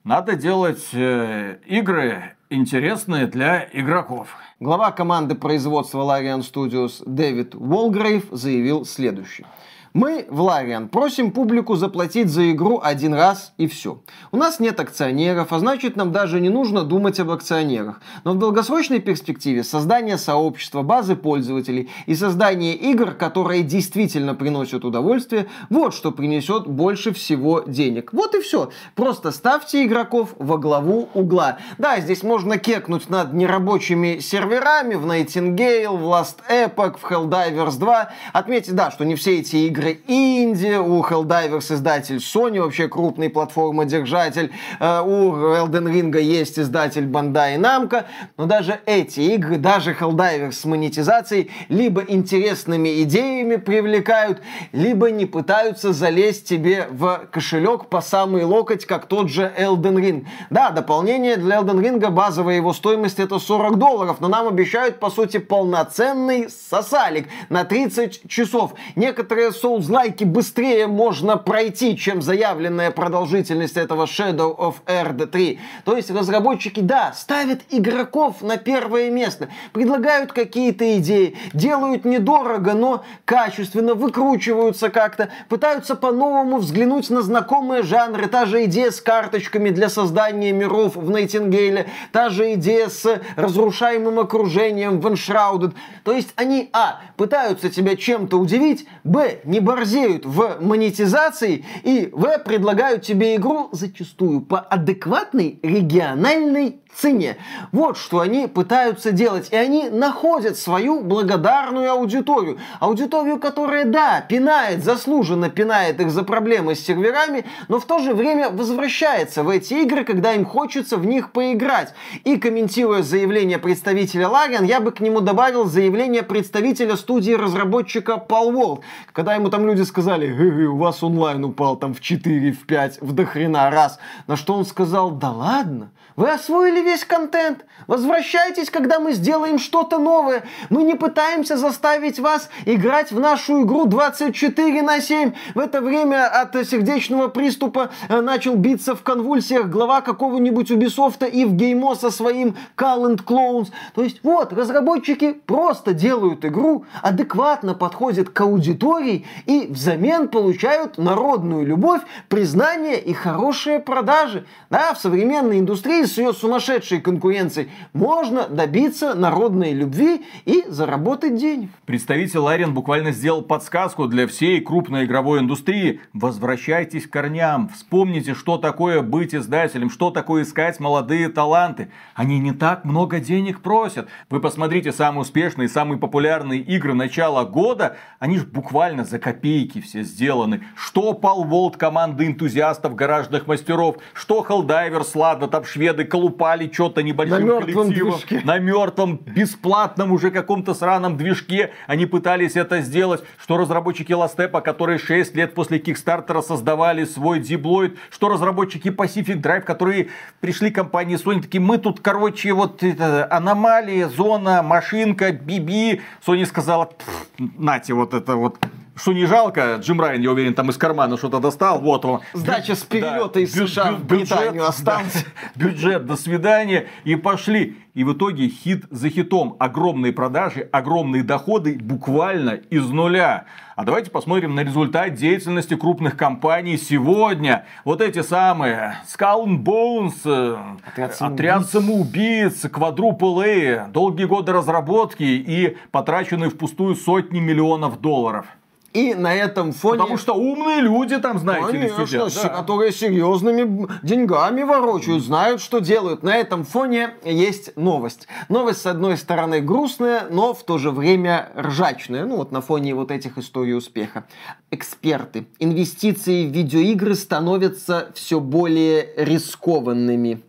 надо делать э, игры интересные для игроков. Глава команды производства Larian Studios Дэвид Уолгрейв заявил следующее. Мы в Лариан просим публику заплатить за игру один раз и все. У нас нет акционеров, а значит нам даже не нужно думать об акционерах. Но в долгосрочной перспективе создание сообщества, базы пользователей и создание игр, которые действительно приносят удовольствие, вот что принесет больше всего денег. Вот и все. Просто ставьте игроков во главу угла. Да, здесь можно кекнуть над нерабочими серверами в Nightingale, в Last Epoch, в Helldivers 2. Отметьте, да, что не все эти игры игры инди, у Helldivers издатель Sony, вообще крупный платформодержатель, э, у Elden Ring есть издатель Bandai Namco, но даже эти игры, даже Helldivers с монетизацией, либо интересными идеями привлекают, либо не пытаются залезть тебе в кошелек по самый локоть, как тот же Elden Ring. Да, дополнение для Elden Ring, базовая его стоимость это 40 долларов, но нам обещают, по сути, полноценный сосалик на 30 часов. Некоторые Souls-лайки быстрее можно пройти, чем заявленная продолжительность этого Shadow of Earth 3. То есть разработчики, да, ставят игроков на первое место, предлагают какие-то идеи, делают недорого, но качественно, выкручиваются как-то, пытаются по-новому взглянуть на знакомые жанры. Та же идея с карточками для создания миров в Найтингейле, та же идея с разрушаемым окружением в Enshrouded. То есть они, а, пытаются тебя чем-то удивить, б, не борзеют в монетизации и в предлагают тебе игру зачастую по адекватной региональной цене. Вот что они пытаются делать. И они находят свою благодарную аудиторию. Аудиторию, которая, да, пинает, заслуженно пинает их за проблемы с серверами, но в то же время возвращается в эти игры, когда им хочется в них поиграть. И комментируя заявление представителя Larian, я бы к нему добавил заявление представителя студии разработчика Palworld, когда ему там люди сказали, «Э, э, у вас онлайн упал там в 4, в 5, в дохрена раз. На что он сказал, да ладно, вы освоили весь контент. Возвращайтесь, когда мы сделаем что-то новое. Мы не пытаемся заставить вас играть в нашу игру 24 на 7. В это время от сердечного приступа э, начал биться в конвульсиях глава какого-нибудь Ubisoft и в геймо со своим Call and Clones. То есть вот, разработчики просто делают игру, адекватно подходят к аудитории и взамен получают народную любовь, признание и хорошие продажи. Да, в современной индустрии с ее сумасшедшей конкуренцией можно добиться народной любви и заработать денег. Представитель Ларин буквально сделал подсказку для всей крупной игровой индустрии. Возвращайтесь к корням, вспомните, что такое быть издателем, что такое искать молодые таланты. Они не так много денег просят. Вы посмотрите самые успешные, самые популярные игры начала года, они же буквально за копейки все сделаны. Что Пал Волт команды энтузиастов, гаражных мастеров, что Helldivers, ладно, там шведы колупали что-то небольшим На коллективом. движке. На мертвом, бесплатном уже каком-то сраном движке они пытались это сделать. Что разработчики Ластепа, которые 6 лет после Кикстартера создавали свой диблоид, что разработчики Pacific Drive, которые пришли к компании Sony, такие, мы тут, короче, вот это, аномалия, зона, машинка, биби. Sony сказала, «Пф, нате вот это вот что не жалко, Джим Райан, я уверен, там из кармана что-то достал, вот он. Сдача с перелета Да, из бю- США бю- в Британию бюджет, остался. да, бюджет, до свидания, и пошли. И в итоге хит за хитом. Огромные продажи, огромные доходы буквально из нуля. А давайте посмотрим на результат деятельности крупных компаний сегодня. Вот эти самые Skull and Bones, э, Отряд самоубийц. Отряд самоубийц, Quadruple A, долгие годы разработки и потраченные впустую сотни миллионов долларов. И на этом фоне... Потому что умные люди там, знаете ли, Конечно, сидят. с- да. которые серьезными деньгами ворочают, знают, что делают. На этом фоне есть новость. Новость, с одной стороны, грустная, но в то же время ржачная. Ну вот на фоне вот этих историй успеха. Эксперты. Инвестиции в видеоигры становятся все более рискованными.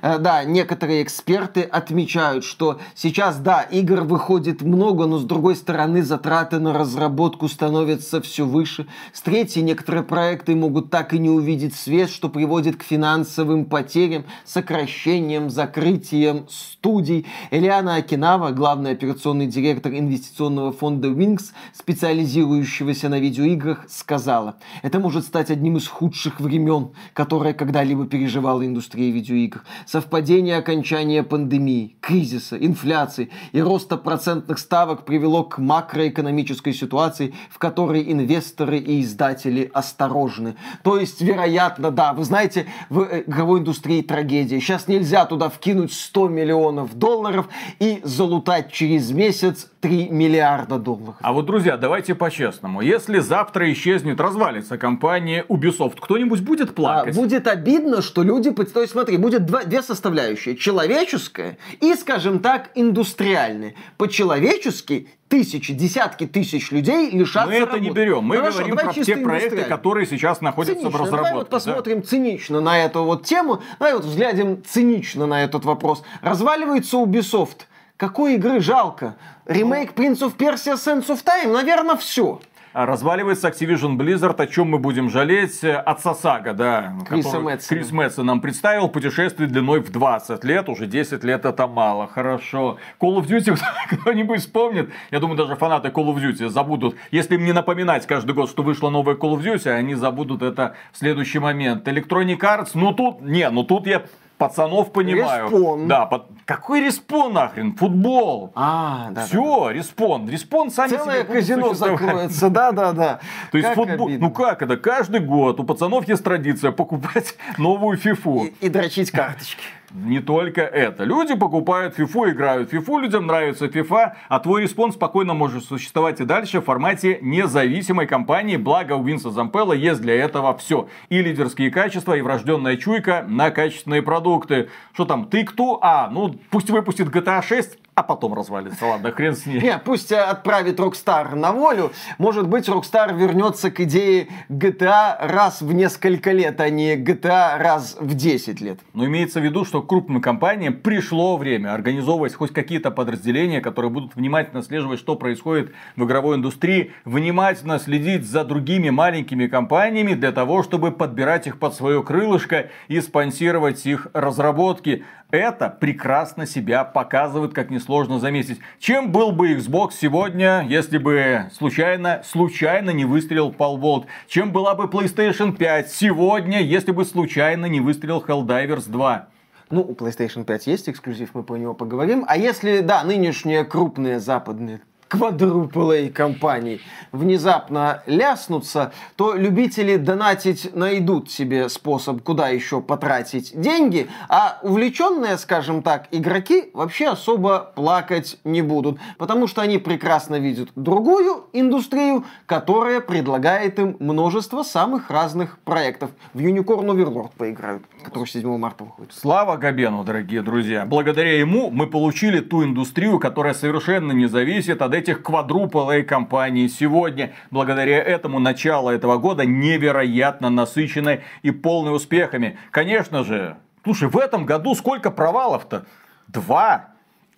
Э, Да, некоторые эксперты отмечают, что сейчас, да, игр выходит много, но с другой стороны затраты на разработку становятся все выше. С третьей, некоторые проекты могут так и не увидеть свет, что приводит к финансовым потерям, сокращениям, закрытием студий. Элиана Акинава, главный операционный директор инвестиционного фонда Wings, специализирующегося на видеоиграх, сказала, это может стать одним из худших времен, которое когда-либо переживала индустрия видеоигр. Совпадение окончания пандемии, кризиса, инфляции и роста процентных ставок привело к макроэкономической ситуации, в которой инвесторы и издатели осторожны. То есть, вероятно, да, вы знаете, в игровой индустрии трагедия. Сейчас нельзя туда вкинуть 100 миллионов долларов и залутать через месяц 3 миллиарда долларов. А вот, друзья, давайте по-честному. Если завтра исчезнет, развалится компания Ubisoft, кто-нибудь будет А, плакать? будет обидно, что люди... То есть, смотри, будет два, две составляющие. Человеческая и, скажем так, индустриальная. По-человечески тысячи, десятки тысяч людей лишатся Мы это не работы. берем. Мы Хорошо, говорим про те проекты, которые сейчас находятся Цинично. в разработке. Давай вот да. посмотрим цинично на эту вот тему. Давай вот взглянем цинично на этот вопрос. Разваливается Ubisoft. Какой игры жалко? Ремейк Prince of Persia Sense of Time? Наверное, все. А Разваливается Activision Blizzard, о чем мы будем жалеть. Э, Отца Сага, да. Криса Мэтсона. Крис Мэтсон нам представил путешествие длиной в 20 лет. Уже 10 лет это мало. Хорошо. Call of Duty кто-нибудь вспомнит? Я думаю, даже фанаты Call of Duty забудут. Если им не напоминать каждый год, что вышло новое Call of Duty, они забудут это в следующий момент. Electronic Arts, ну тут, не, ну тут я пацанов понимаю. Респон. Да, под- какой респон нахрен? Футбол. А, да. Все, респон. Респон сами Целое себе казино закроется, да-да-да. То есть футбол, ну как это, каждый год у пацанов есть традиция покупать новую фифу. И, и дрочить карточки. Не только это. Люди покупают фифу, играют в фифу, людям нравится фифа, а твой респонс спокойно может существовать и дальше в формате независимой компании. Благо у Винса Зампелла есть для этого все. И лидерские качества, и врожденная чуйка на качественные продукты. Что там, ты кто? А, ну пусть выпустит GTA 6, а потом развалится. Ладно, хрен с ней. Не, пусть э, отправит Rockstar на волю. Может быть, Rockstar вернется к идее GTA раз в несколько лет, а не GTA раз в 10 лет. Но имеется в виду, что крупным компаниям пришло время организовывать хоть какие-то подразделения, которые будут внимательно отслеживать, что происходит в игровой индустрии, внимательно следить за другими маленькими компаниями для того, чтобы подбирать их под свое крылышко и спонсировать их разработки. Это прекрасно себя показывает, как несложно заметить. Чем был бы Xbox сегодня, если бы случайно, случайно не выстрелил Пал Волт? Чем была бы PlayStation 5 сегодня, если бы случайно не выстрелил Helldivers 2? Ну, у PlayStation 5 есть эксклюзив, мы по него поговорим. А если, да, нынешние крупные западные квадруплей компаний внезапно ляснутся, то любители донатить найдут себе способ, куда еще потратить деньги, а увлеченные, скажем так, игроки вообще особо плакать не будут, потому что они прекрасно видят другую индустрию, которая предлагает им множество самых разных проектов. В Unicorn Overlord поиграют, который 7 марта выходит. Слава Габену, дорогие друзья. Благодаря ему мы получили ту индустрию, которая совершенно не зависит от этих квадрупл компаний сегодня. Благодаря этому начало этого года невероятно насыщенное и полное успехами. Конечно же, слушай, в этом году сколько провалов-то? Два,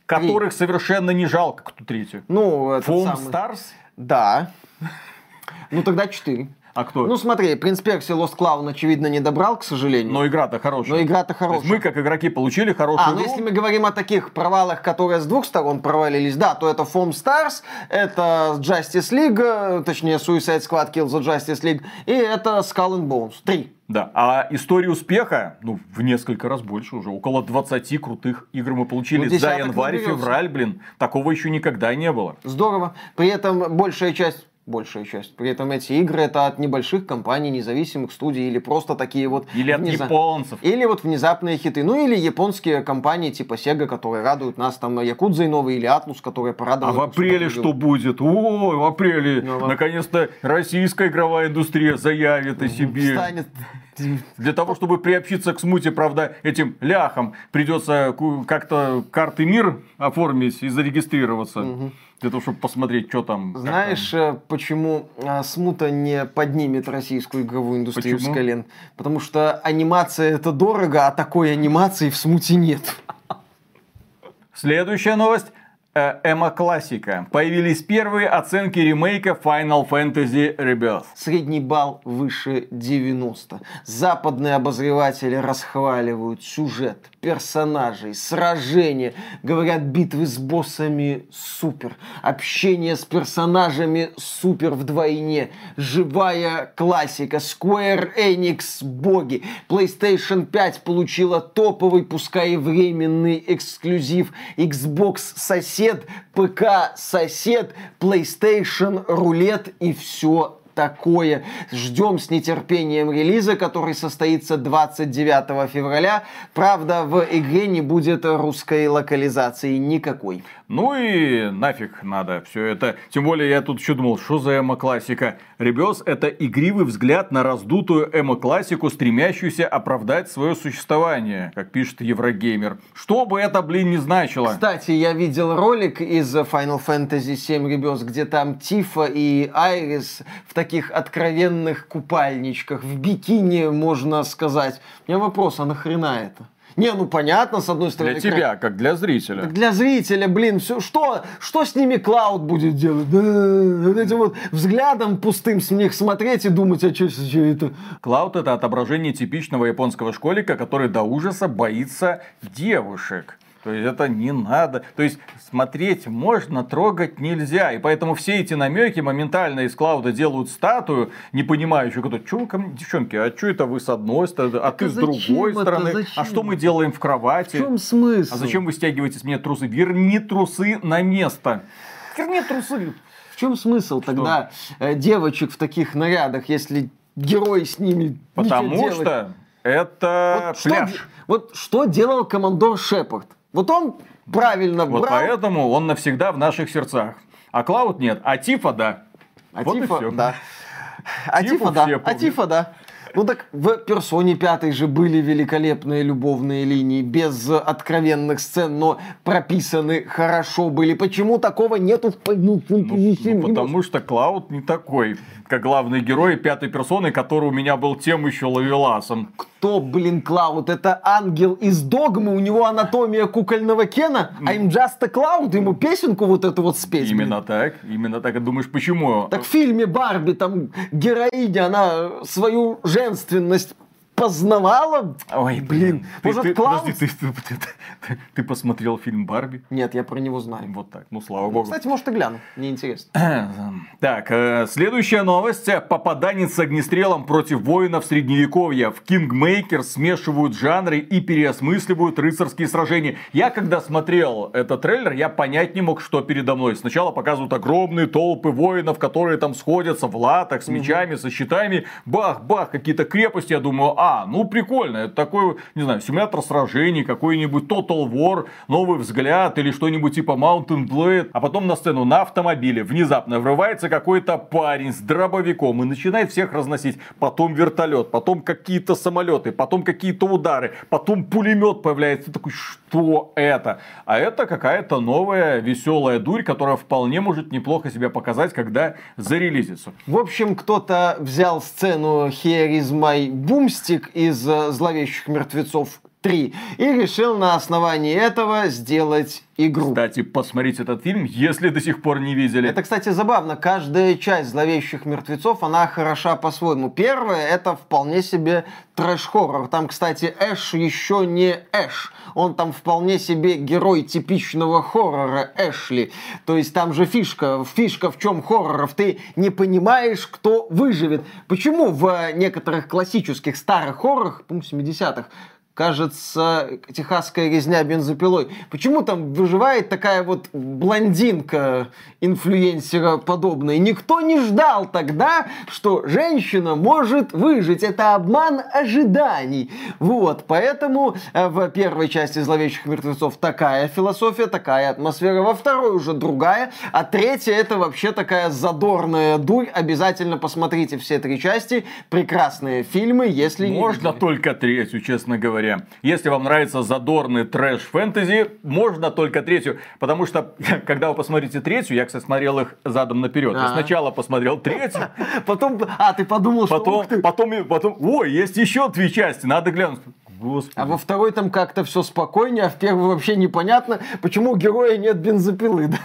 которых совершенно не жалко. Кто третий? Ну, этот Foam самый- Stars? Да. Ну тогда 4. А кто? Ну смотри, Принц Перси Lost Clown, очевидно, не добрал, к сожалению. Но игра-то хорошая. Но игра-то То есть хорошая. мы, как игроки, получили хорошую А, ну игру. если мы говорим о таких провалах, которые с двух сторон провалились, да, то это Foam Stars, это Justice League, э, точнее Suicide Squad Kill the Justice League, и это Skull and Bones. Три. Да, а история успеха, ну, в несколько раз больше уже. Около 20 крутых игр мы получили Ну, за десяток январь и наберется. февраль, блин. Такого еще никогда не было. Здорово. При этом большая часть большая часть. При этом эти игры это от небольших компаний, независимых студий или просто такие вот... Или от внеза- японцев. Или вот внезапные хиты. Ну или японские компании типа Sega, которые радуют нас, там Якудза новый или Атлус, которые А порадовали. в апреле что будет? О, в апреле Ну, вот. наконец-то российская игровая индустрия заявит о себе. Станет... Для того, чтобы приобщиться к смуте, правда, этим ляхам придется как-то карты мир оформить и зарегистрироваться. Для того, чтобы посмотреть, что там. Знаешь, э, почему а, смута не поднимет российскую игровую индустрию Почему? с колен? Потому что анимация это дорого, а такой анимации в смуте нет. там. Следующая новость. Э, Эма Классика. Появились первые оценки ремейка Final Fantasy Rebirth. Средний балл выше 90. Западные обозреватели расхваливают сюжет, персонажей, сражения. Говорят, битвы с боссами супер. Общение с персонажами супер вдвойне. Живая классика. Square Enix боги. PlayStation 5 получила топовый, пускай и временный эксклюзив. Xbox сосед, ПК сосед, PlayStation рулет и все такое. Ждем с нетерпением релиза, который состоится 29 февраля. Правда, в игре не будет русской локализации никакой. Ну и нафиг надо все это. Тем более я тут еще думал, что за эмо-классика. Ребес это игривый взгляд на раздутую эмо-классику, стремящуюся оправдать свое существование, как пишет Еврогеймер. Что бы это, блин, не значило. Кстати, я видел ролик из Final Fantasy VII Rebirth, где там Тифа и Айрис в таких откровенных купальничках, в бикини, можно сказать. У меня вопрос, а нахрена это? Не, ну понятно, с одной стороны. Для тебя, как для зрителя. Так для зрителя, блин, все, что, что с ними Клауд будет делать? Да, вот этим вот взглядом пустым с них смотреть и думать, а что это? Клауд это отображение типичного японского школьника, который до ужаса боится девушек. То есть это не надо. То есть смотреть можно, трогать нельзя. И поэтому все эти намеки моментально из Клауда делают статую, не понимающую, которая, что ко мне, девчонки, а что это вы с одной стороны, а ты а с другой это? стороны, Зачем? а что мы делаем в кровати? В чем смысл? А зачем вы стягиваете с меня трусы? Верни трусы на место. Верни трусы. В чем смысл тогда э, девочек в таких нарядах, если герой с ними Потому ничего делать? что это вот что, пляж. де- вот что делал командор Шепард? Вот он правильно Вот брал, поэтому он навсегда в наших сердцах. А Клауд нет, а Тифа да. а вот и Тифа, всё. да. А Тифа, да. А. Тифа, да. Ну так в персоне пятой же были великолепные любовные линии, без откровенных сцен, но прописаны хорошо были. Почему такого нету в Ну, VII? ну, потому что Клауд не такой, как главный герой пятой персоны, который у меня был тем еще ловеласом. Кто, блин, Клауд? Это ангел из догмы, у него анатомия кукольного Кена, а им just a Cloud, ему песенку вот эту вот спеть. блин. Именно так, именно так. И думаешь, почему? Так в фильме Барби там героиня, она свою женственность познавала. Ой, блин. Ты, Может, ты- Клауд? подожди, ты, ты- ты- ты посмотрел фильм Барби? Нет, я про него знаю. Вот так, ну слава богу. Кстати, может и гляну, мне интересно. Так, э, следующая новость. Попаданец с огнестрелом против воинов средневековья. В Kingmaker смешивают жанры и переосмысливают рыцарские сражения. Я когда смотрел этот трейлер, я понять не мог, что передо мной. Сначала показывают огромные толпы воинов, которые там сходятся в латах, с мечами, со щитами. Бах-бах, какие-то крепости. Я думаю, а, ну прикольно. Это такой, не знаю, симулятор сражений, какой-нибудь Total War, новый взгляд или что-нибудь типа Mountain Blade. А потом на сцену на автомобиле внезапно врывается какой-то парень с дробовиком и начинает всех разносить. Потом вертолет, потом какие-то самолеты, потом какие-то удары, потом пулемет появляется. Ты такой, что это? А это какая-то новая веселая дурь, которая вполне может неплохо себя показать, когда зарелизится. В общем, кто-то взял сцену Here is my boomstick из э, «Зловещих мертвецов 3» и решил на основании этого сделать игру. Кстати, посмотрите этот фильм, если до сих пор не видели. Это, кстати, забавно. Каждая часть зловещих мертвецов, она хороша по-своему. Первая это вполне себе трэш-хоррор. Там, кстати, Эш еще не Эш. Он там вполне себе герой типичного хоррора Эшли. То есть там же фишка. Фишка в чем хорроров? Ты не понимаешь, кто выживет. Почему в некоторых классических старых хоррорах, по-моему, 70-х, кажется, техасская резня бензопилой. Почему там выживает такая вот блондинка инфлюенсера подобная? Никто не ждал тогда, что женщина может выжить. Это обман ожиданий. Вот, поэтому э, в первой части «Зловещих мертвецов» такая философия, такая атмосфера, во второй уже другая, а третья это вообще такая задорная дурь. Обязательно посмотрите все три части. Прекрасные фильмы, если не Можно видели. только третью, честно говоря. Если вам нравится задорный трэш-фэнтези, можно только третью. Потому что, когда вы посмотрите третью, я, кстати, смотрел их задом наперед. Я А. сначала посмотрел третью, Потом, а, ты подумал, что потом, ты. потом, потом, ой, есть еще две части, надо глянуть. Господи. А во второй там как-то все спокойнее, а в первой вообще непонятно, почему у героя нет бензопилы. да.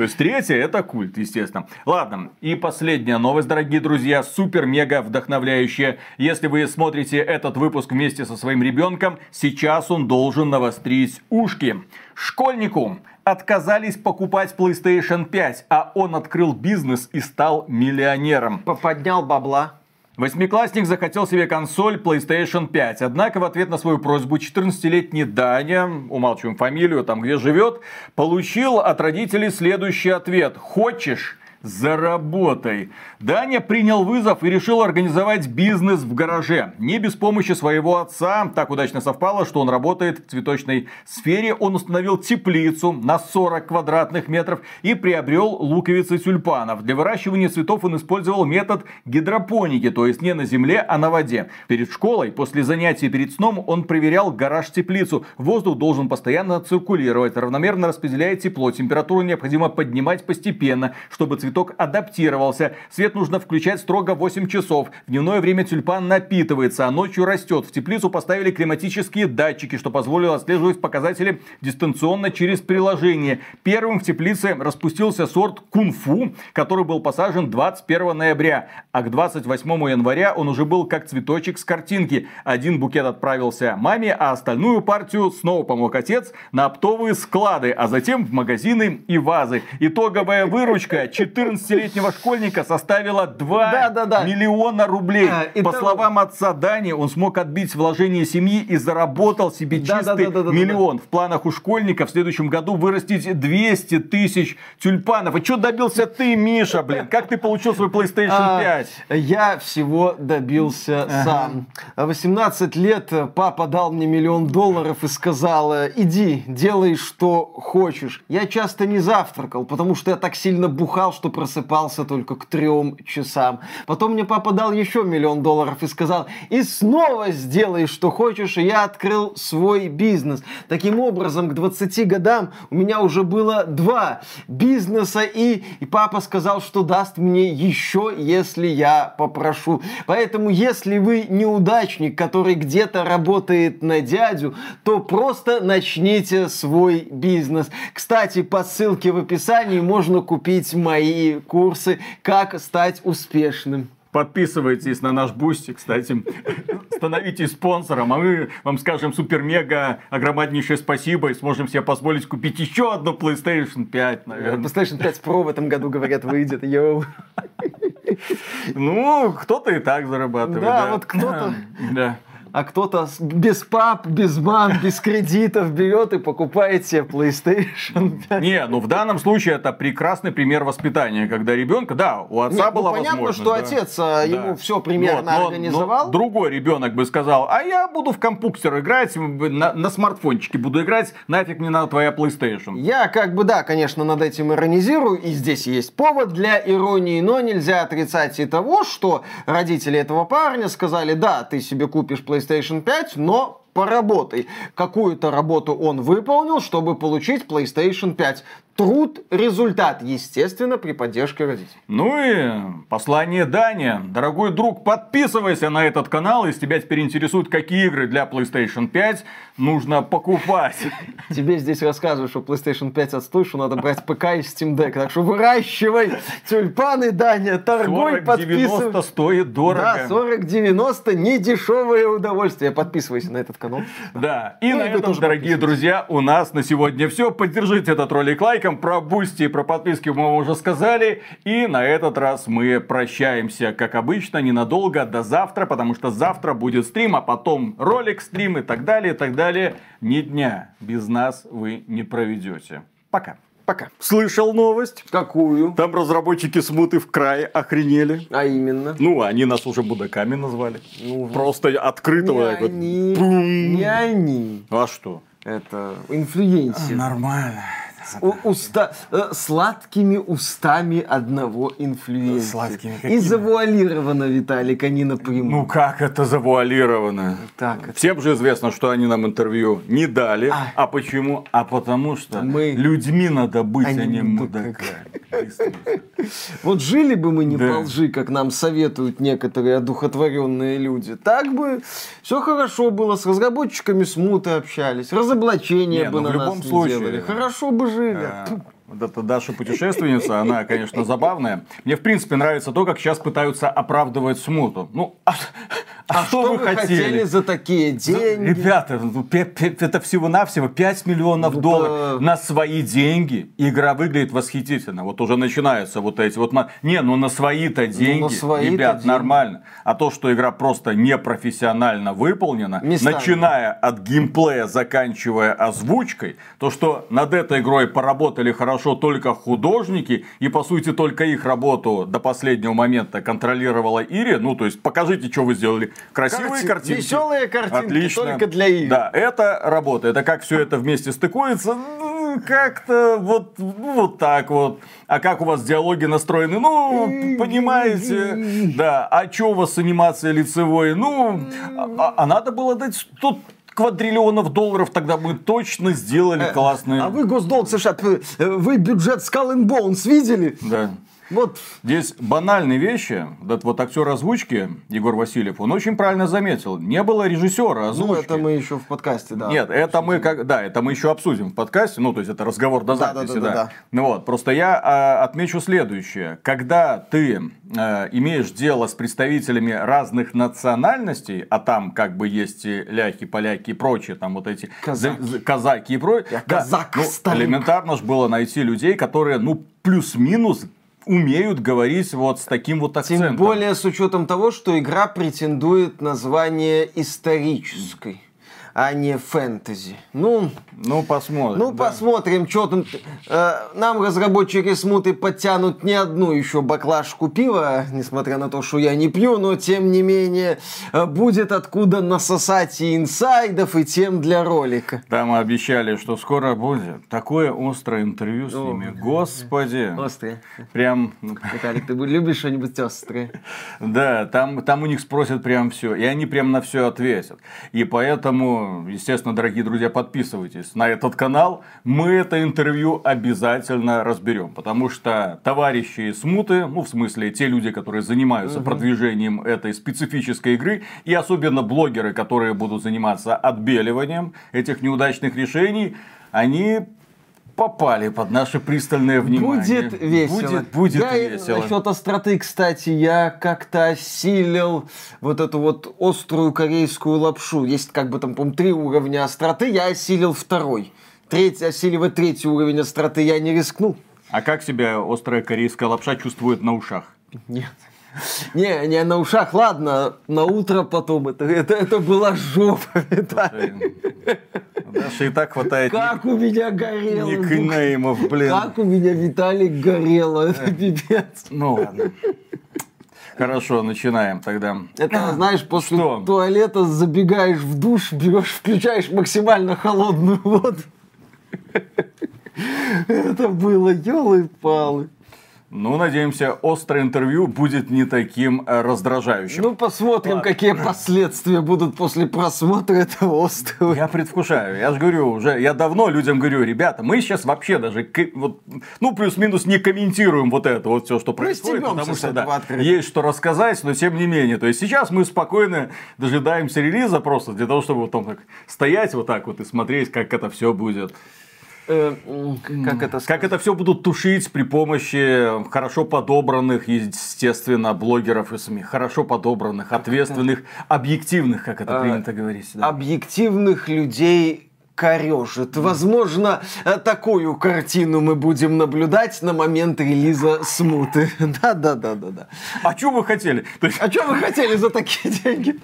То есть третья это культ, естественно. Ладно, и последняя новость, дорогие друзья, супер-мега вдохновляющая. Если вы смотрите этот выпуск вместе со своим ребенком, сейчас он должен навострить ушки. Школьнику отказались покупать PlayStation 5, а он открыл бизнес и стал миллионером. Поднял бабла. Восьмиклассник захотел себе консоль PlayStation 5. Однако в ответ на свою просьбу 14-летний Даня, умалчиваем фамилию, там где живет, получил от родителей следующий ответ. Хочешь? Заработай. Даня принял вызов и решил организовать бизнес в гараже. Не без помощи своего отца. Так удачно совпало, что он работает в цветочной сфере. Он установил теплицу на 40 квадратных метров и приобрел луковицы тюльпанов. Для выращивания цветов он использовал метод гидропоники, то есть не на земле, а на воде. Перед школой, после занятий перед сном, он проверял гараж-теплицу. Воздух должен постоянно циркулировать, равномерно распределяя тепло. Температуру необходимо поднимать постепенно, чтобы цветок адаптировался. Свет нужно включать строго в 8 часов. В дневное время тюльпан напитывается, а ночью растет. В теплицу поставили климатические датчики, что позволило отслеживать показатели дистанционно через приложение. Первым в теплице распустился сорт кунфу, который был посажен 21 ноября. А к 28 января он уже был как цветочек с картинки. Один букет отправился маме, а остальную партию снова помог отец на оптовые склады, а затем в магазины и вазы. Итоговая выручка 14-летнего школьника составила 2 Да-да-да. миллиона рублей. А, По итого- словам отца Дани, он смог отбить вложение семьи и заработал себе чистый Да-да-да-да-да-да. миллион. В планах у школьника в следующем году вырастить 200 тысяч тюльпанов. И что добился ты, Миша, блин? Как ты получил свой PlayStation А, 5? Я всего добился сам. В 18 лет папа дал мне миллион долларов и сказал, э, иди, делай, что хочешь. Я часто не завтракал, потому что я так сильно бухал, что просыпался только к трем часам. Потом мне папа дал еще миллион долларов и сказал, и снова сделай, что хочешь, и я открыл свой бизнес. Таким образом, к 20 годам у меня уже было два бизнеса, и, и папа сказал, что даст мне еще, если я попрошу. Поэтому, если вы неудачник, который где-то работает на дядю, то просто начните свой бизнес. Кстати, по ссылке в описании можно купить мои курсы «Как стать успешным». Подписывайтесь на наш Boosty, кстати. Становитесь спонсором, а мы вам скажем супер-мега огромнейшее спасибо и сможем себе позволить купить еще одну PlayStation 5, наверное. PlayStation 5 Pro в этом году, говорят, выйдет. Йоу. Ну, кто-то и так зарабатывает. Да, вот кто-то. Да. А кто-то без пап, без мам, без кредитов берет и покупает себе PlayStation 5. Не, ну в данном случае это прекрасный пример воспитания, когда ребенка, да, у отца Нет, ну, была понятно, возможность. что да. отец, а, ему всё примерно Но- но- организовал. но другой ребенок бы сказал, а я буду в компьютер играть, на, на смартфончике буду играть, нафиг мне надо твоя PlayStation. Я как бы, да, конечно, над этим иронизирую, и здесь есть повод для иронии, но нельзя отрицать и того, что родители этого парня сказали, да, ты себе купишь PlayStation 5, но поработай. Какую-то работу он выполнил, чтобы получить PlayStation 5. Труд, результат, естественно, при поддержке родителей. Ну и послание Дани. Дорогой друг, подписывайся на этот канал, если тебя теперь интересуют, какие игры для PlayStation 5 нужно покупать. Тебе здесь рассказывают, что PlayStation 5 отстой, что надо брать ПК и Steam Deck. Так что выращивай тюльпаны, Даня, торгуй, 40-90 подписывай. стоит дорого. Да, 40-90 не дешевое удовольствие. Подписывайся на этот канал. Да, и Ну, на и вы этом, дорогие друзья, у нас на сегодня все. Поддержите этот ролик лайком, подписчикам. Про Boosty и про подписки мы вам уже сказали. И на этот раз мы прощаемся, как обычно, ненадолго, до завтра, потому что завтра будет стрим, а потом ролик, стрим и так далее, и так далее. Ни дня без нас вы не проведете. Пока. Пока. Слышал новость? Какую? Там разработчики смуты в край охренели. А именно? Ну, они нас уже мудаками назвали. Ну, Просто открытого. не вот, они, бум. не они. А что? Это инфлюенсер. Нормально. Уста, э, сладкими устами одного инфлюенсера. Сладкими И какими? завуалировано, Виталик, а не напрямую. Ну как это завуалировано? Так это. Всем же известно, что они нам интервью не дали. А. А, почему? А потому что Мы- людьми надо быть, А а, не мудаками. Вот жили бы мы не Да. по лжи, как нам советуют некоторые одухотворенные люди, так бы все хорошо было, с разработчиками смуты общались, разоблачения Не, бы ну, на в нас любом не случае, делали, хорошо бы жили. А, Вот эта Даша путешественница, она, конечно, забавная. Мне, в принципе, нравится то, как сейчас пытаются оправдывать смуту. Ну, а, а что, вы хотели? за такие деньги? Ребята, ну, это всего-навсего 5 миллионов Ну, долларов на свои деньги. Игра выглядит восхитительно. Вот уже начинаются вот эти вот... Не, ну на свои-то деньги, свои-то ребят, деньги. нормально. А то, что игра просто непрофессионально выполнена, Местами. начиная от геймплея, заканчивая озвучкой, то, что над этой игрой поработали хорошо только художники, и по сути только их работу до последнего момента контролировала Ири, ну то есть покажите, что вы сделали. Красивые Карти- картинки. веселые картинки, Отлично. только для Ири. Да, это работа. Это как все это вместе стыкуется, ну, как-то вот, ну, вот так вот. А как у вас диалоги настроены? Ну, понимаете, да. А что у вас с анимацией лицевой? Ну, а, а надо было дать 100 квадриллионов долларов, тогда мы точно сделали классные. А вы госдолг США, э, вы бюджет Skull and Bones видели? Да. Вот Здесь банальные вещи. Вот, вот актер озвучки Егор Васильев, он очень правильно заметил. Не было режиссера Ну, озвучки. это мы еще в подкасте, да. Нет, это мы как, да, это мы еще обсудим в подкасте, ну то есть это разговор до Да, записи, да, да, да. да, да. Ну вот, просто я а, отмечу следующее: когда ты а, имеешь дело с представителями разных национальностей, а там как бы есть и ляхи, поляки и прочие, там вот эти Казаки. за- за- казаки и прочее, Я казак, ну, элементарно же было найти людей, которые, ну плюс-минус умеют говорить вот с таким вот акцентом. Тем более с учетом того, что игра претендует на звание исторической, а не фэнтези. Ну, Ну посмотрим. ну да. посмотрим, что там. Э, нам разработчики смуты подтянут не одну еще баклажку пива, несмотря на то, что я не пью, но тем не менее э, будет откуда насосать и инсайдов, и тем для ролика. Там обещали, что скоро будет такое острое интервью с О, ними. Господи. Острые. Прям, Виталик, ты любишь что-нибудь острое? да, там, там у них спросят прям все. И они прям на все ответят. И поэтому, естественно, дорогие друзья, подписывайтесь на этот канал. Мы это интервью обязательно разберем. Потому что товарищи Смуты, ну, в смысле, те люди, которые занимаются продвижением этой специфической игры, и особенно блогеры, которые будут заниматься отбеливанием этих неудачных решений, они попали под наше пристальное внимание. Будет весело. Будет, будет я весело. Насчет остроты, кстати, я как-то осилил вот эту вот острую корейскую лапшу. Есть как бы там, по три уровня остроты, я осилил второй. Третий, осиливать третий уровень остроты я не рискнул. А как себя острая корейская лапша чувствует на ушах? Нет. Не, не на ушах, ладно, на утро потом. Это, это, это была жопа. Виталий. Даша и так хватает Как у меня горело. никнеймов, блин. Как у меня Виталик горело. Это пипец. Ну ладно. Хорошо, начинаем тогда. Это, знаешь, после Что? туалета забегаешь в душ, берешь, включаешь максимально холодную воду. Это было елы-палы. Ну, надеемся, острое интервью будет не таким э, раздражающим. Ну, посмотрим, какие последствия будут после просмотра этого острова. Я предвкушаю. Я же говорю, уже я давно людям говорю, ребята, мы сейчас вообще даже, вот, ну, плюс-минус не комментируем вот это вот все, что происходит, стебемся потому что да, открыто. есть что рассказать, но тем не менее. То есть сейчас мы спокойно дожидаемся релиза просто для того, чтобы вот там так стоять вот так вот и смотреть, как это все будет. Э, м, Как это Как это все будут тушить при помощи хорошо подобранных, естественно, блогеров и СМИ. Хорошо подобранных, ответственных, объективных, как это А, принято говорить. да. объективных людей, корежит. Возможно, э, такую картину мы будем наблюдать на момент релиза смуты. Да-да-да-да-да. А что вы хотели? То есть, А что вы хотели за такие деньги?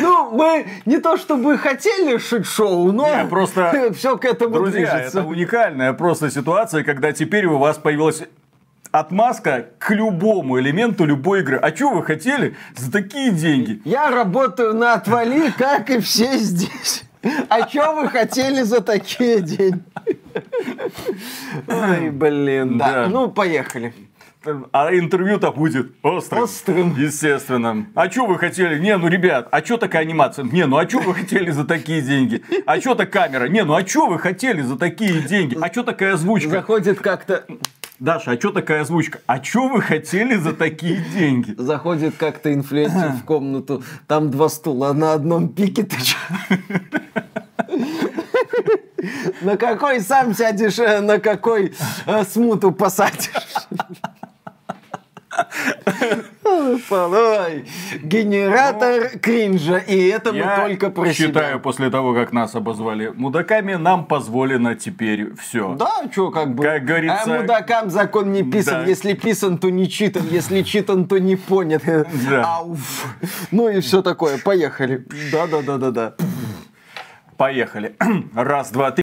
Ну, мы не то чтобы хотели шит-шоу, но Не, просто, все к этому Друзья, это уникальная просто ситуация, когда теперь у вас появилась отмазка к любому элементу любой игры. А что вы хотели за такие деньги? Я работаю на отвали, как и все здесь. А что вы хотели за такие деньги? Ой, блин, да. Да. Ну, поехали. А интервью-то будет острым. Острым. Естественно. А что вы хотели? Не, ну, ребят, а что такая анимация? Не, ну, а что вы хотели за такие деньги? А что то камера? Не, ну, а что вы хотели за такие деньги? А что такая озвучка? Заходит как-то Наша, а что такая озвучка? А что вы хотели за такие деньги? Заходит как-то инфлюенсер в комнату, там два стула, на одном пике ты чё? На какой сам сядешь, э, на какой э, смуту посадишь? Ой, генератор кринжа, и это мы только про считаю, себя. после того, как нас обозвали мудаками, нам позволено теперь все. Да, что как бы. Как говорится- А мудакам закон не писан. Да. Если писан, то не читан. Если читан, то не понят. Да. Ауф. Ну и все такое. Поехали. Да-да-да-да-да. Поехали. Раз, два, три.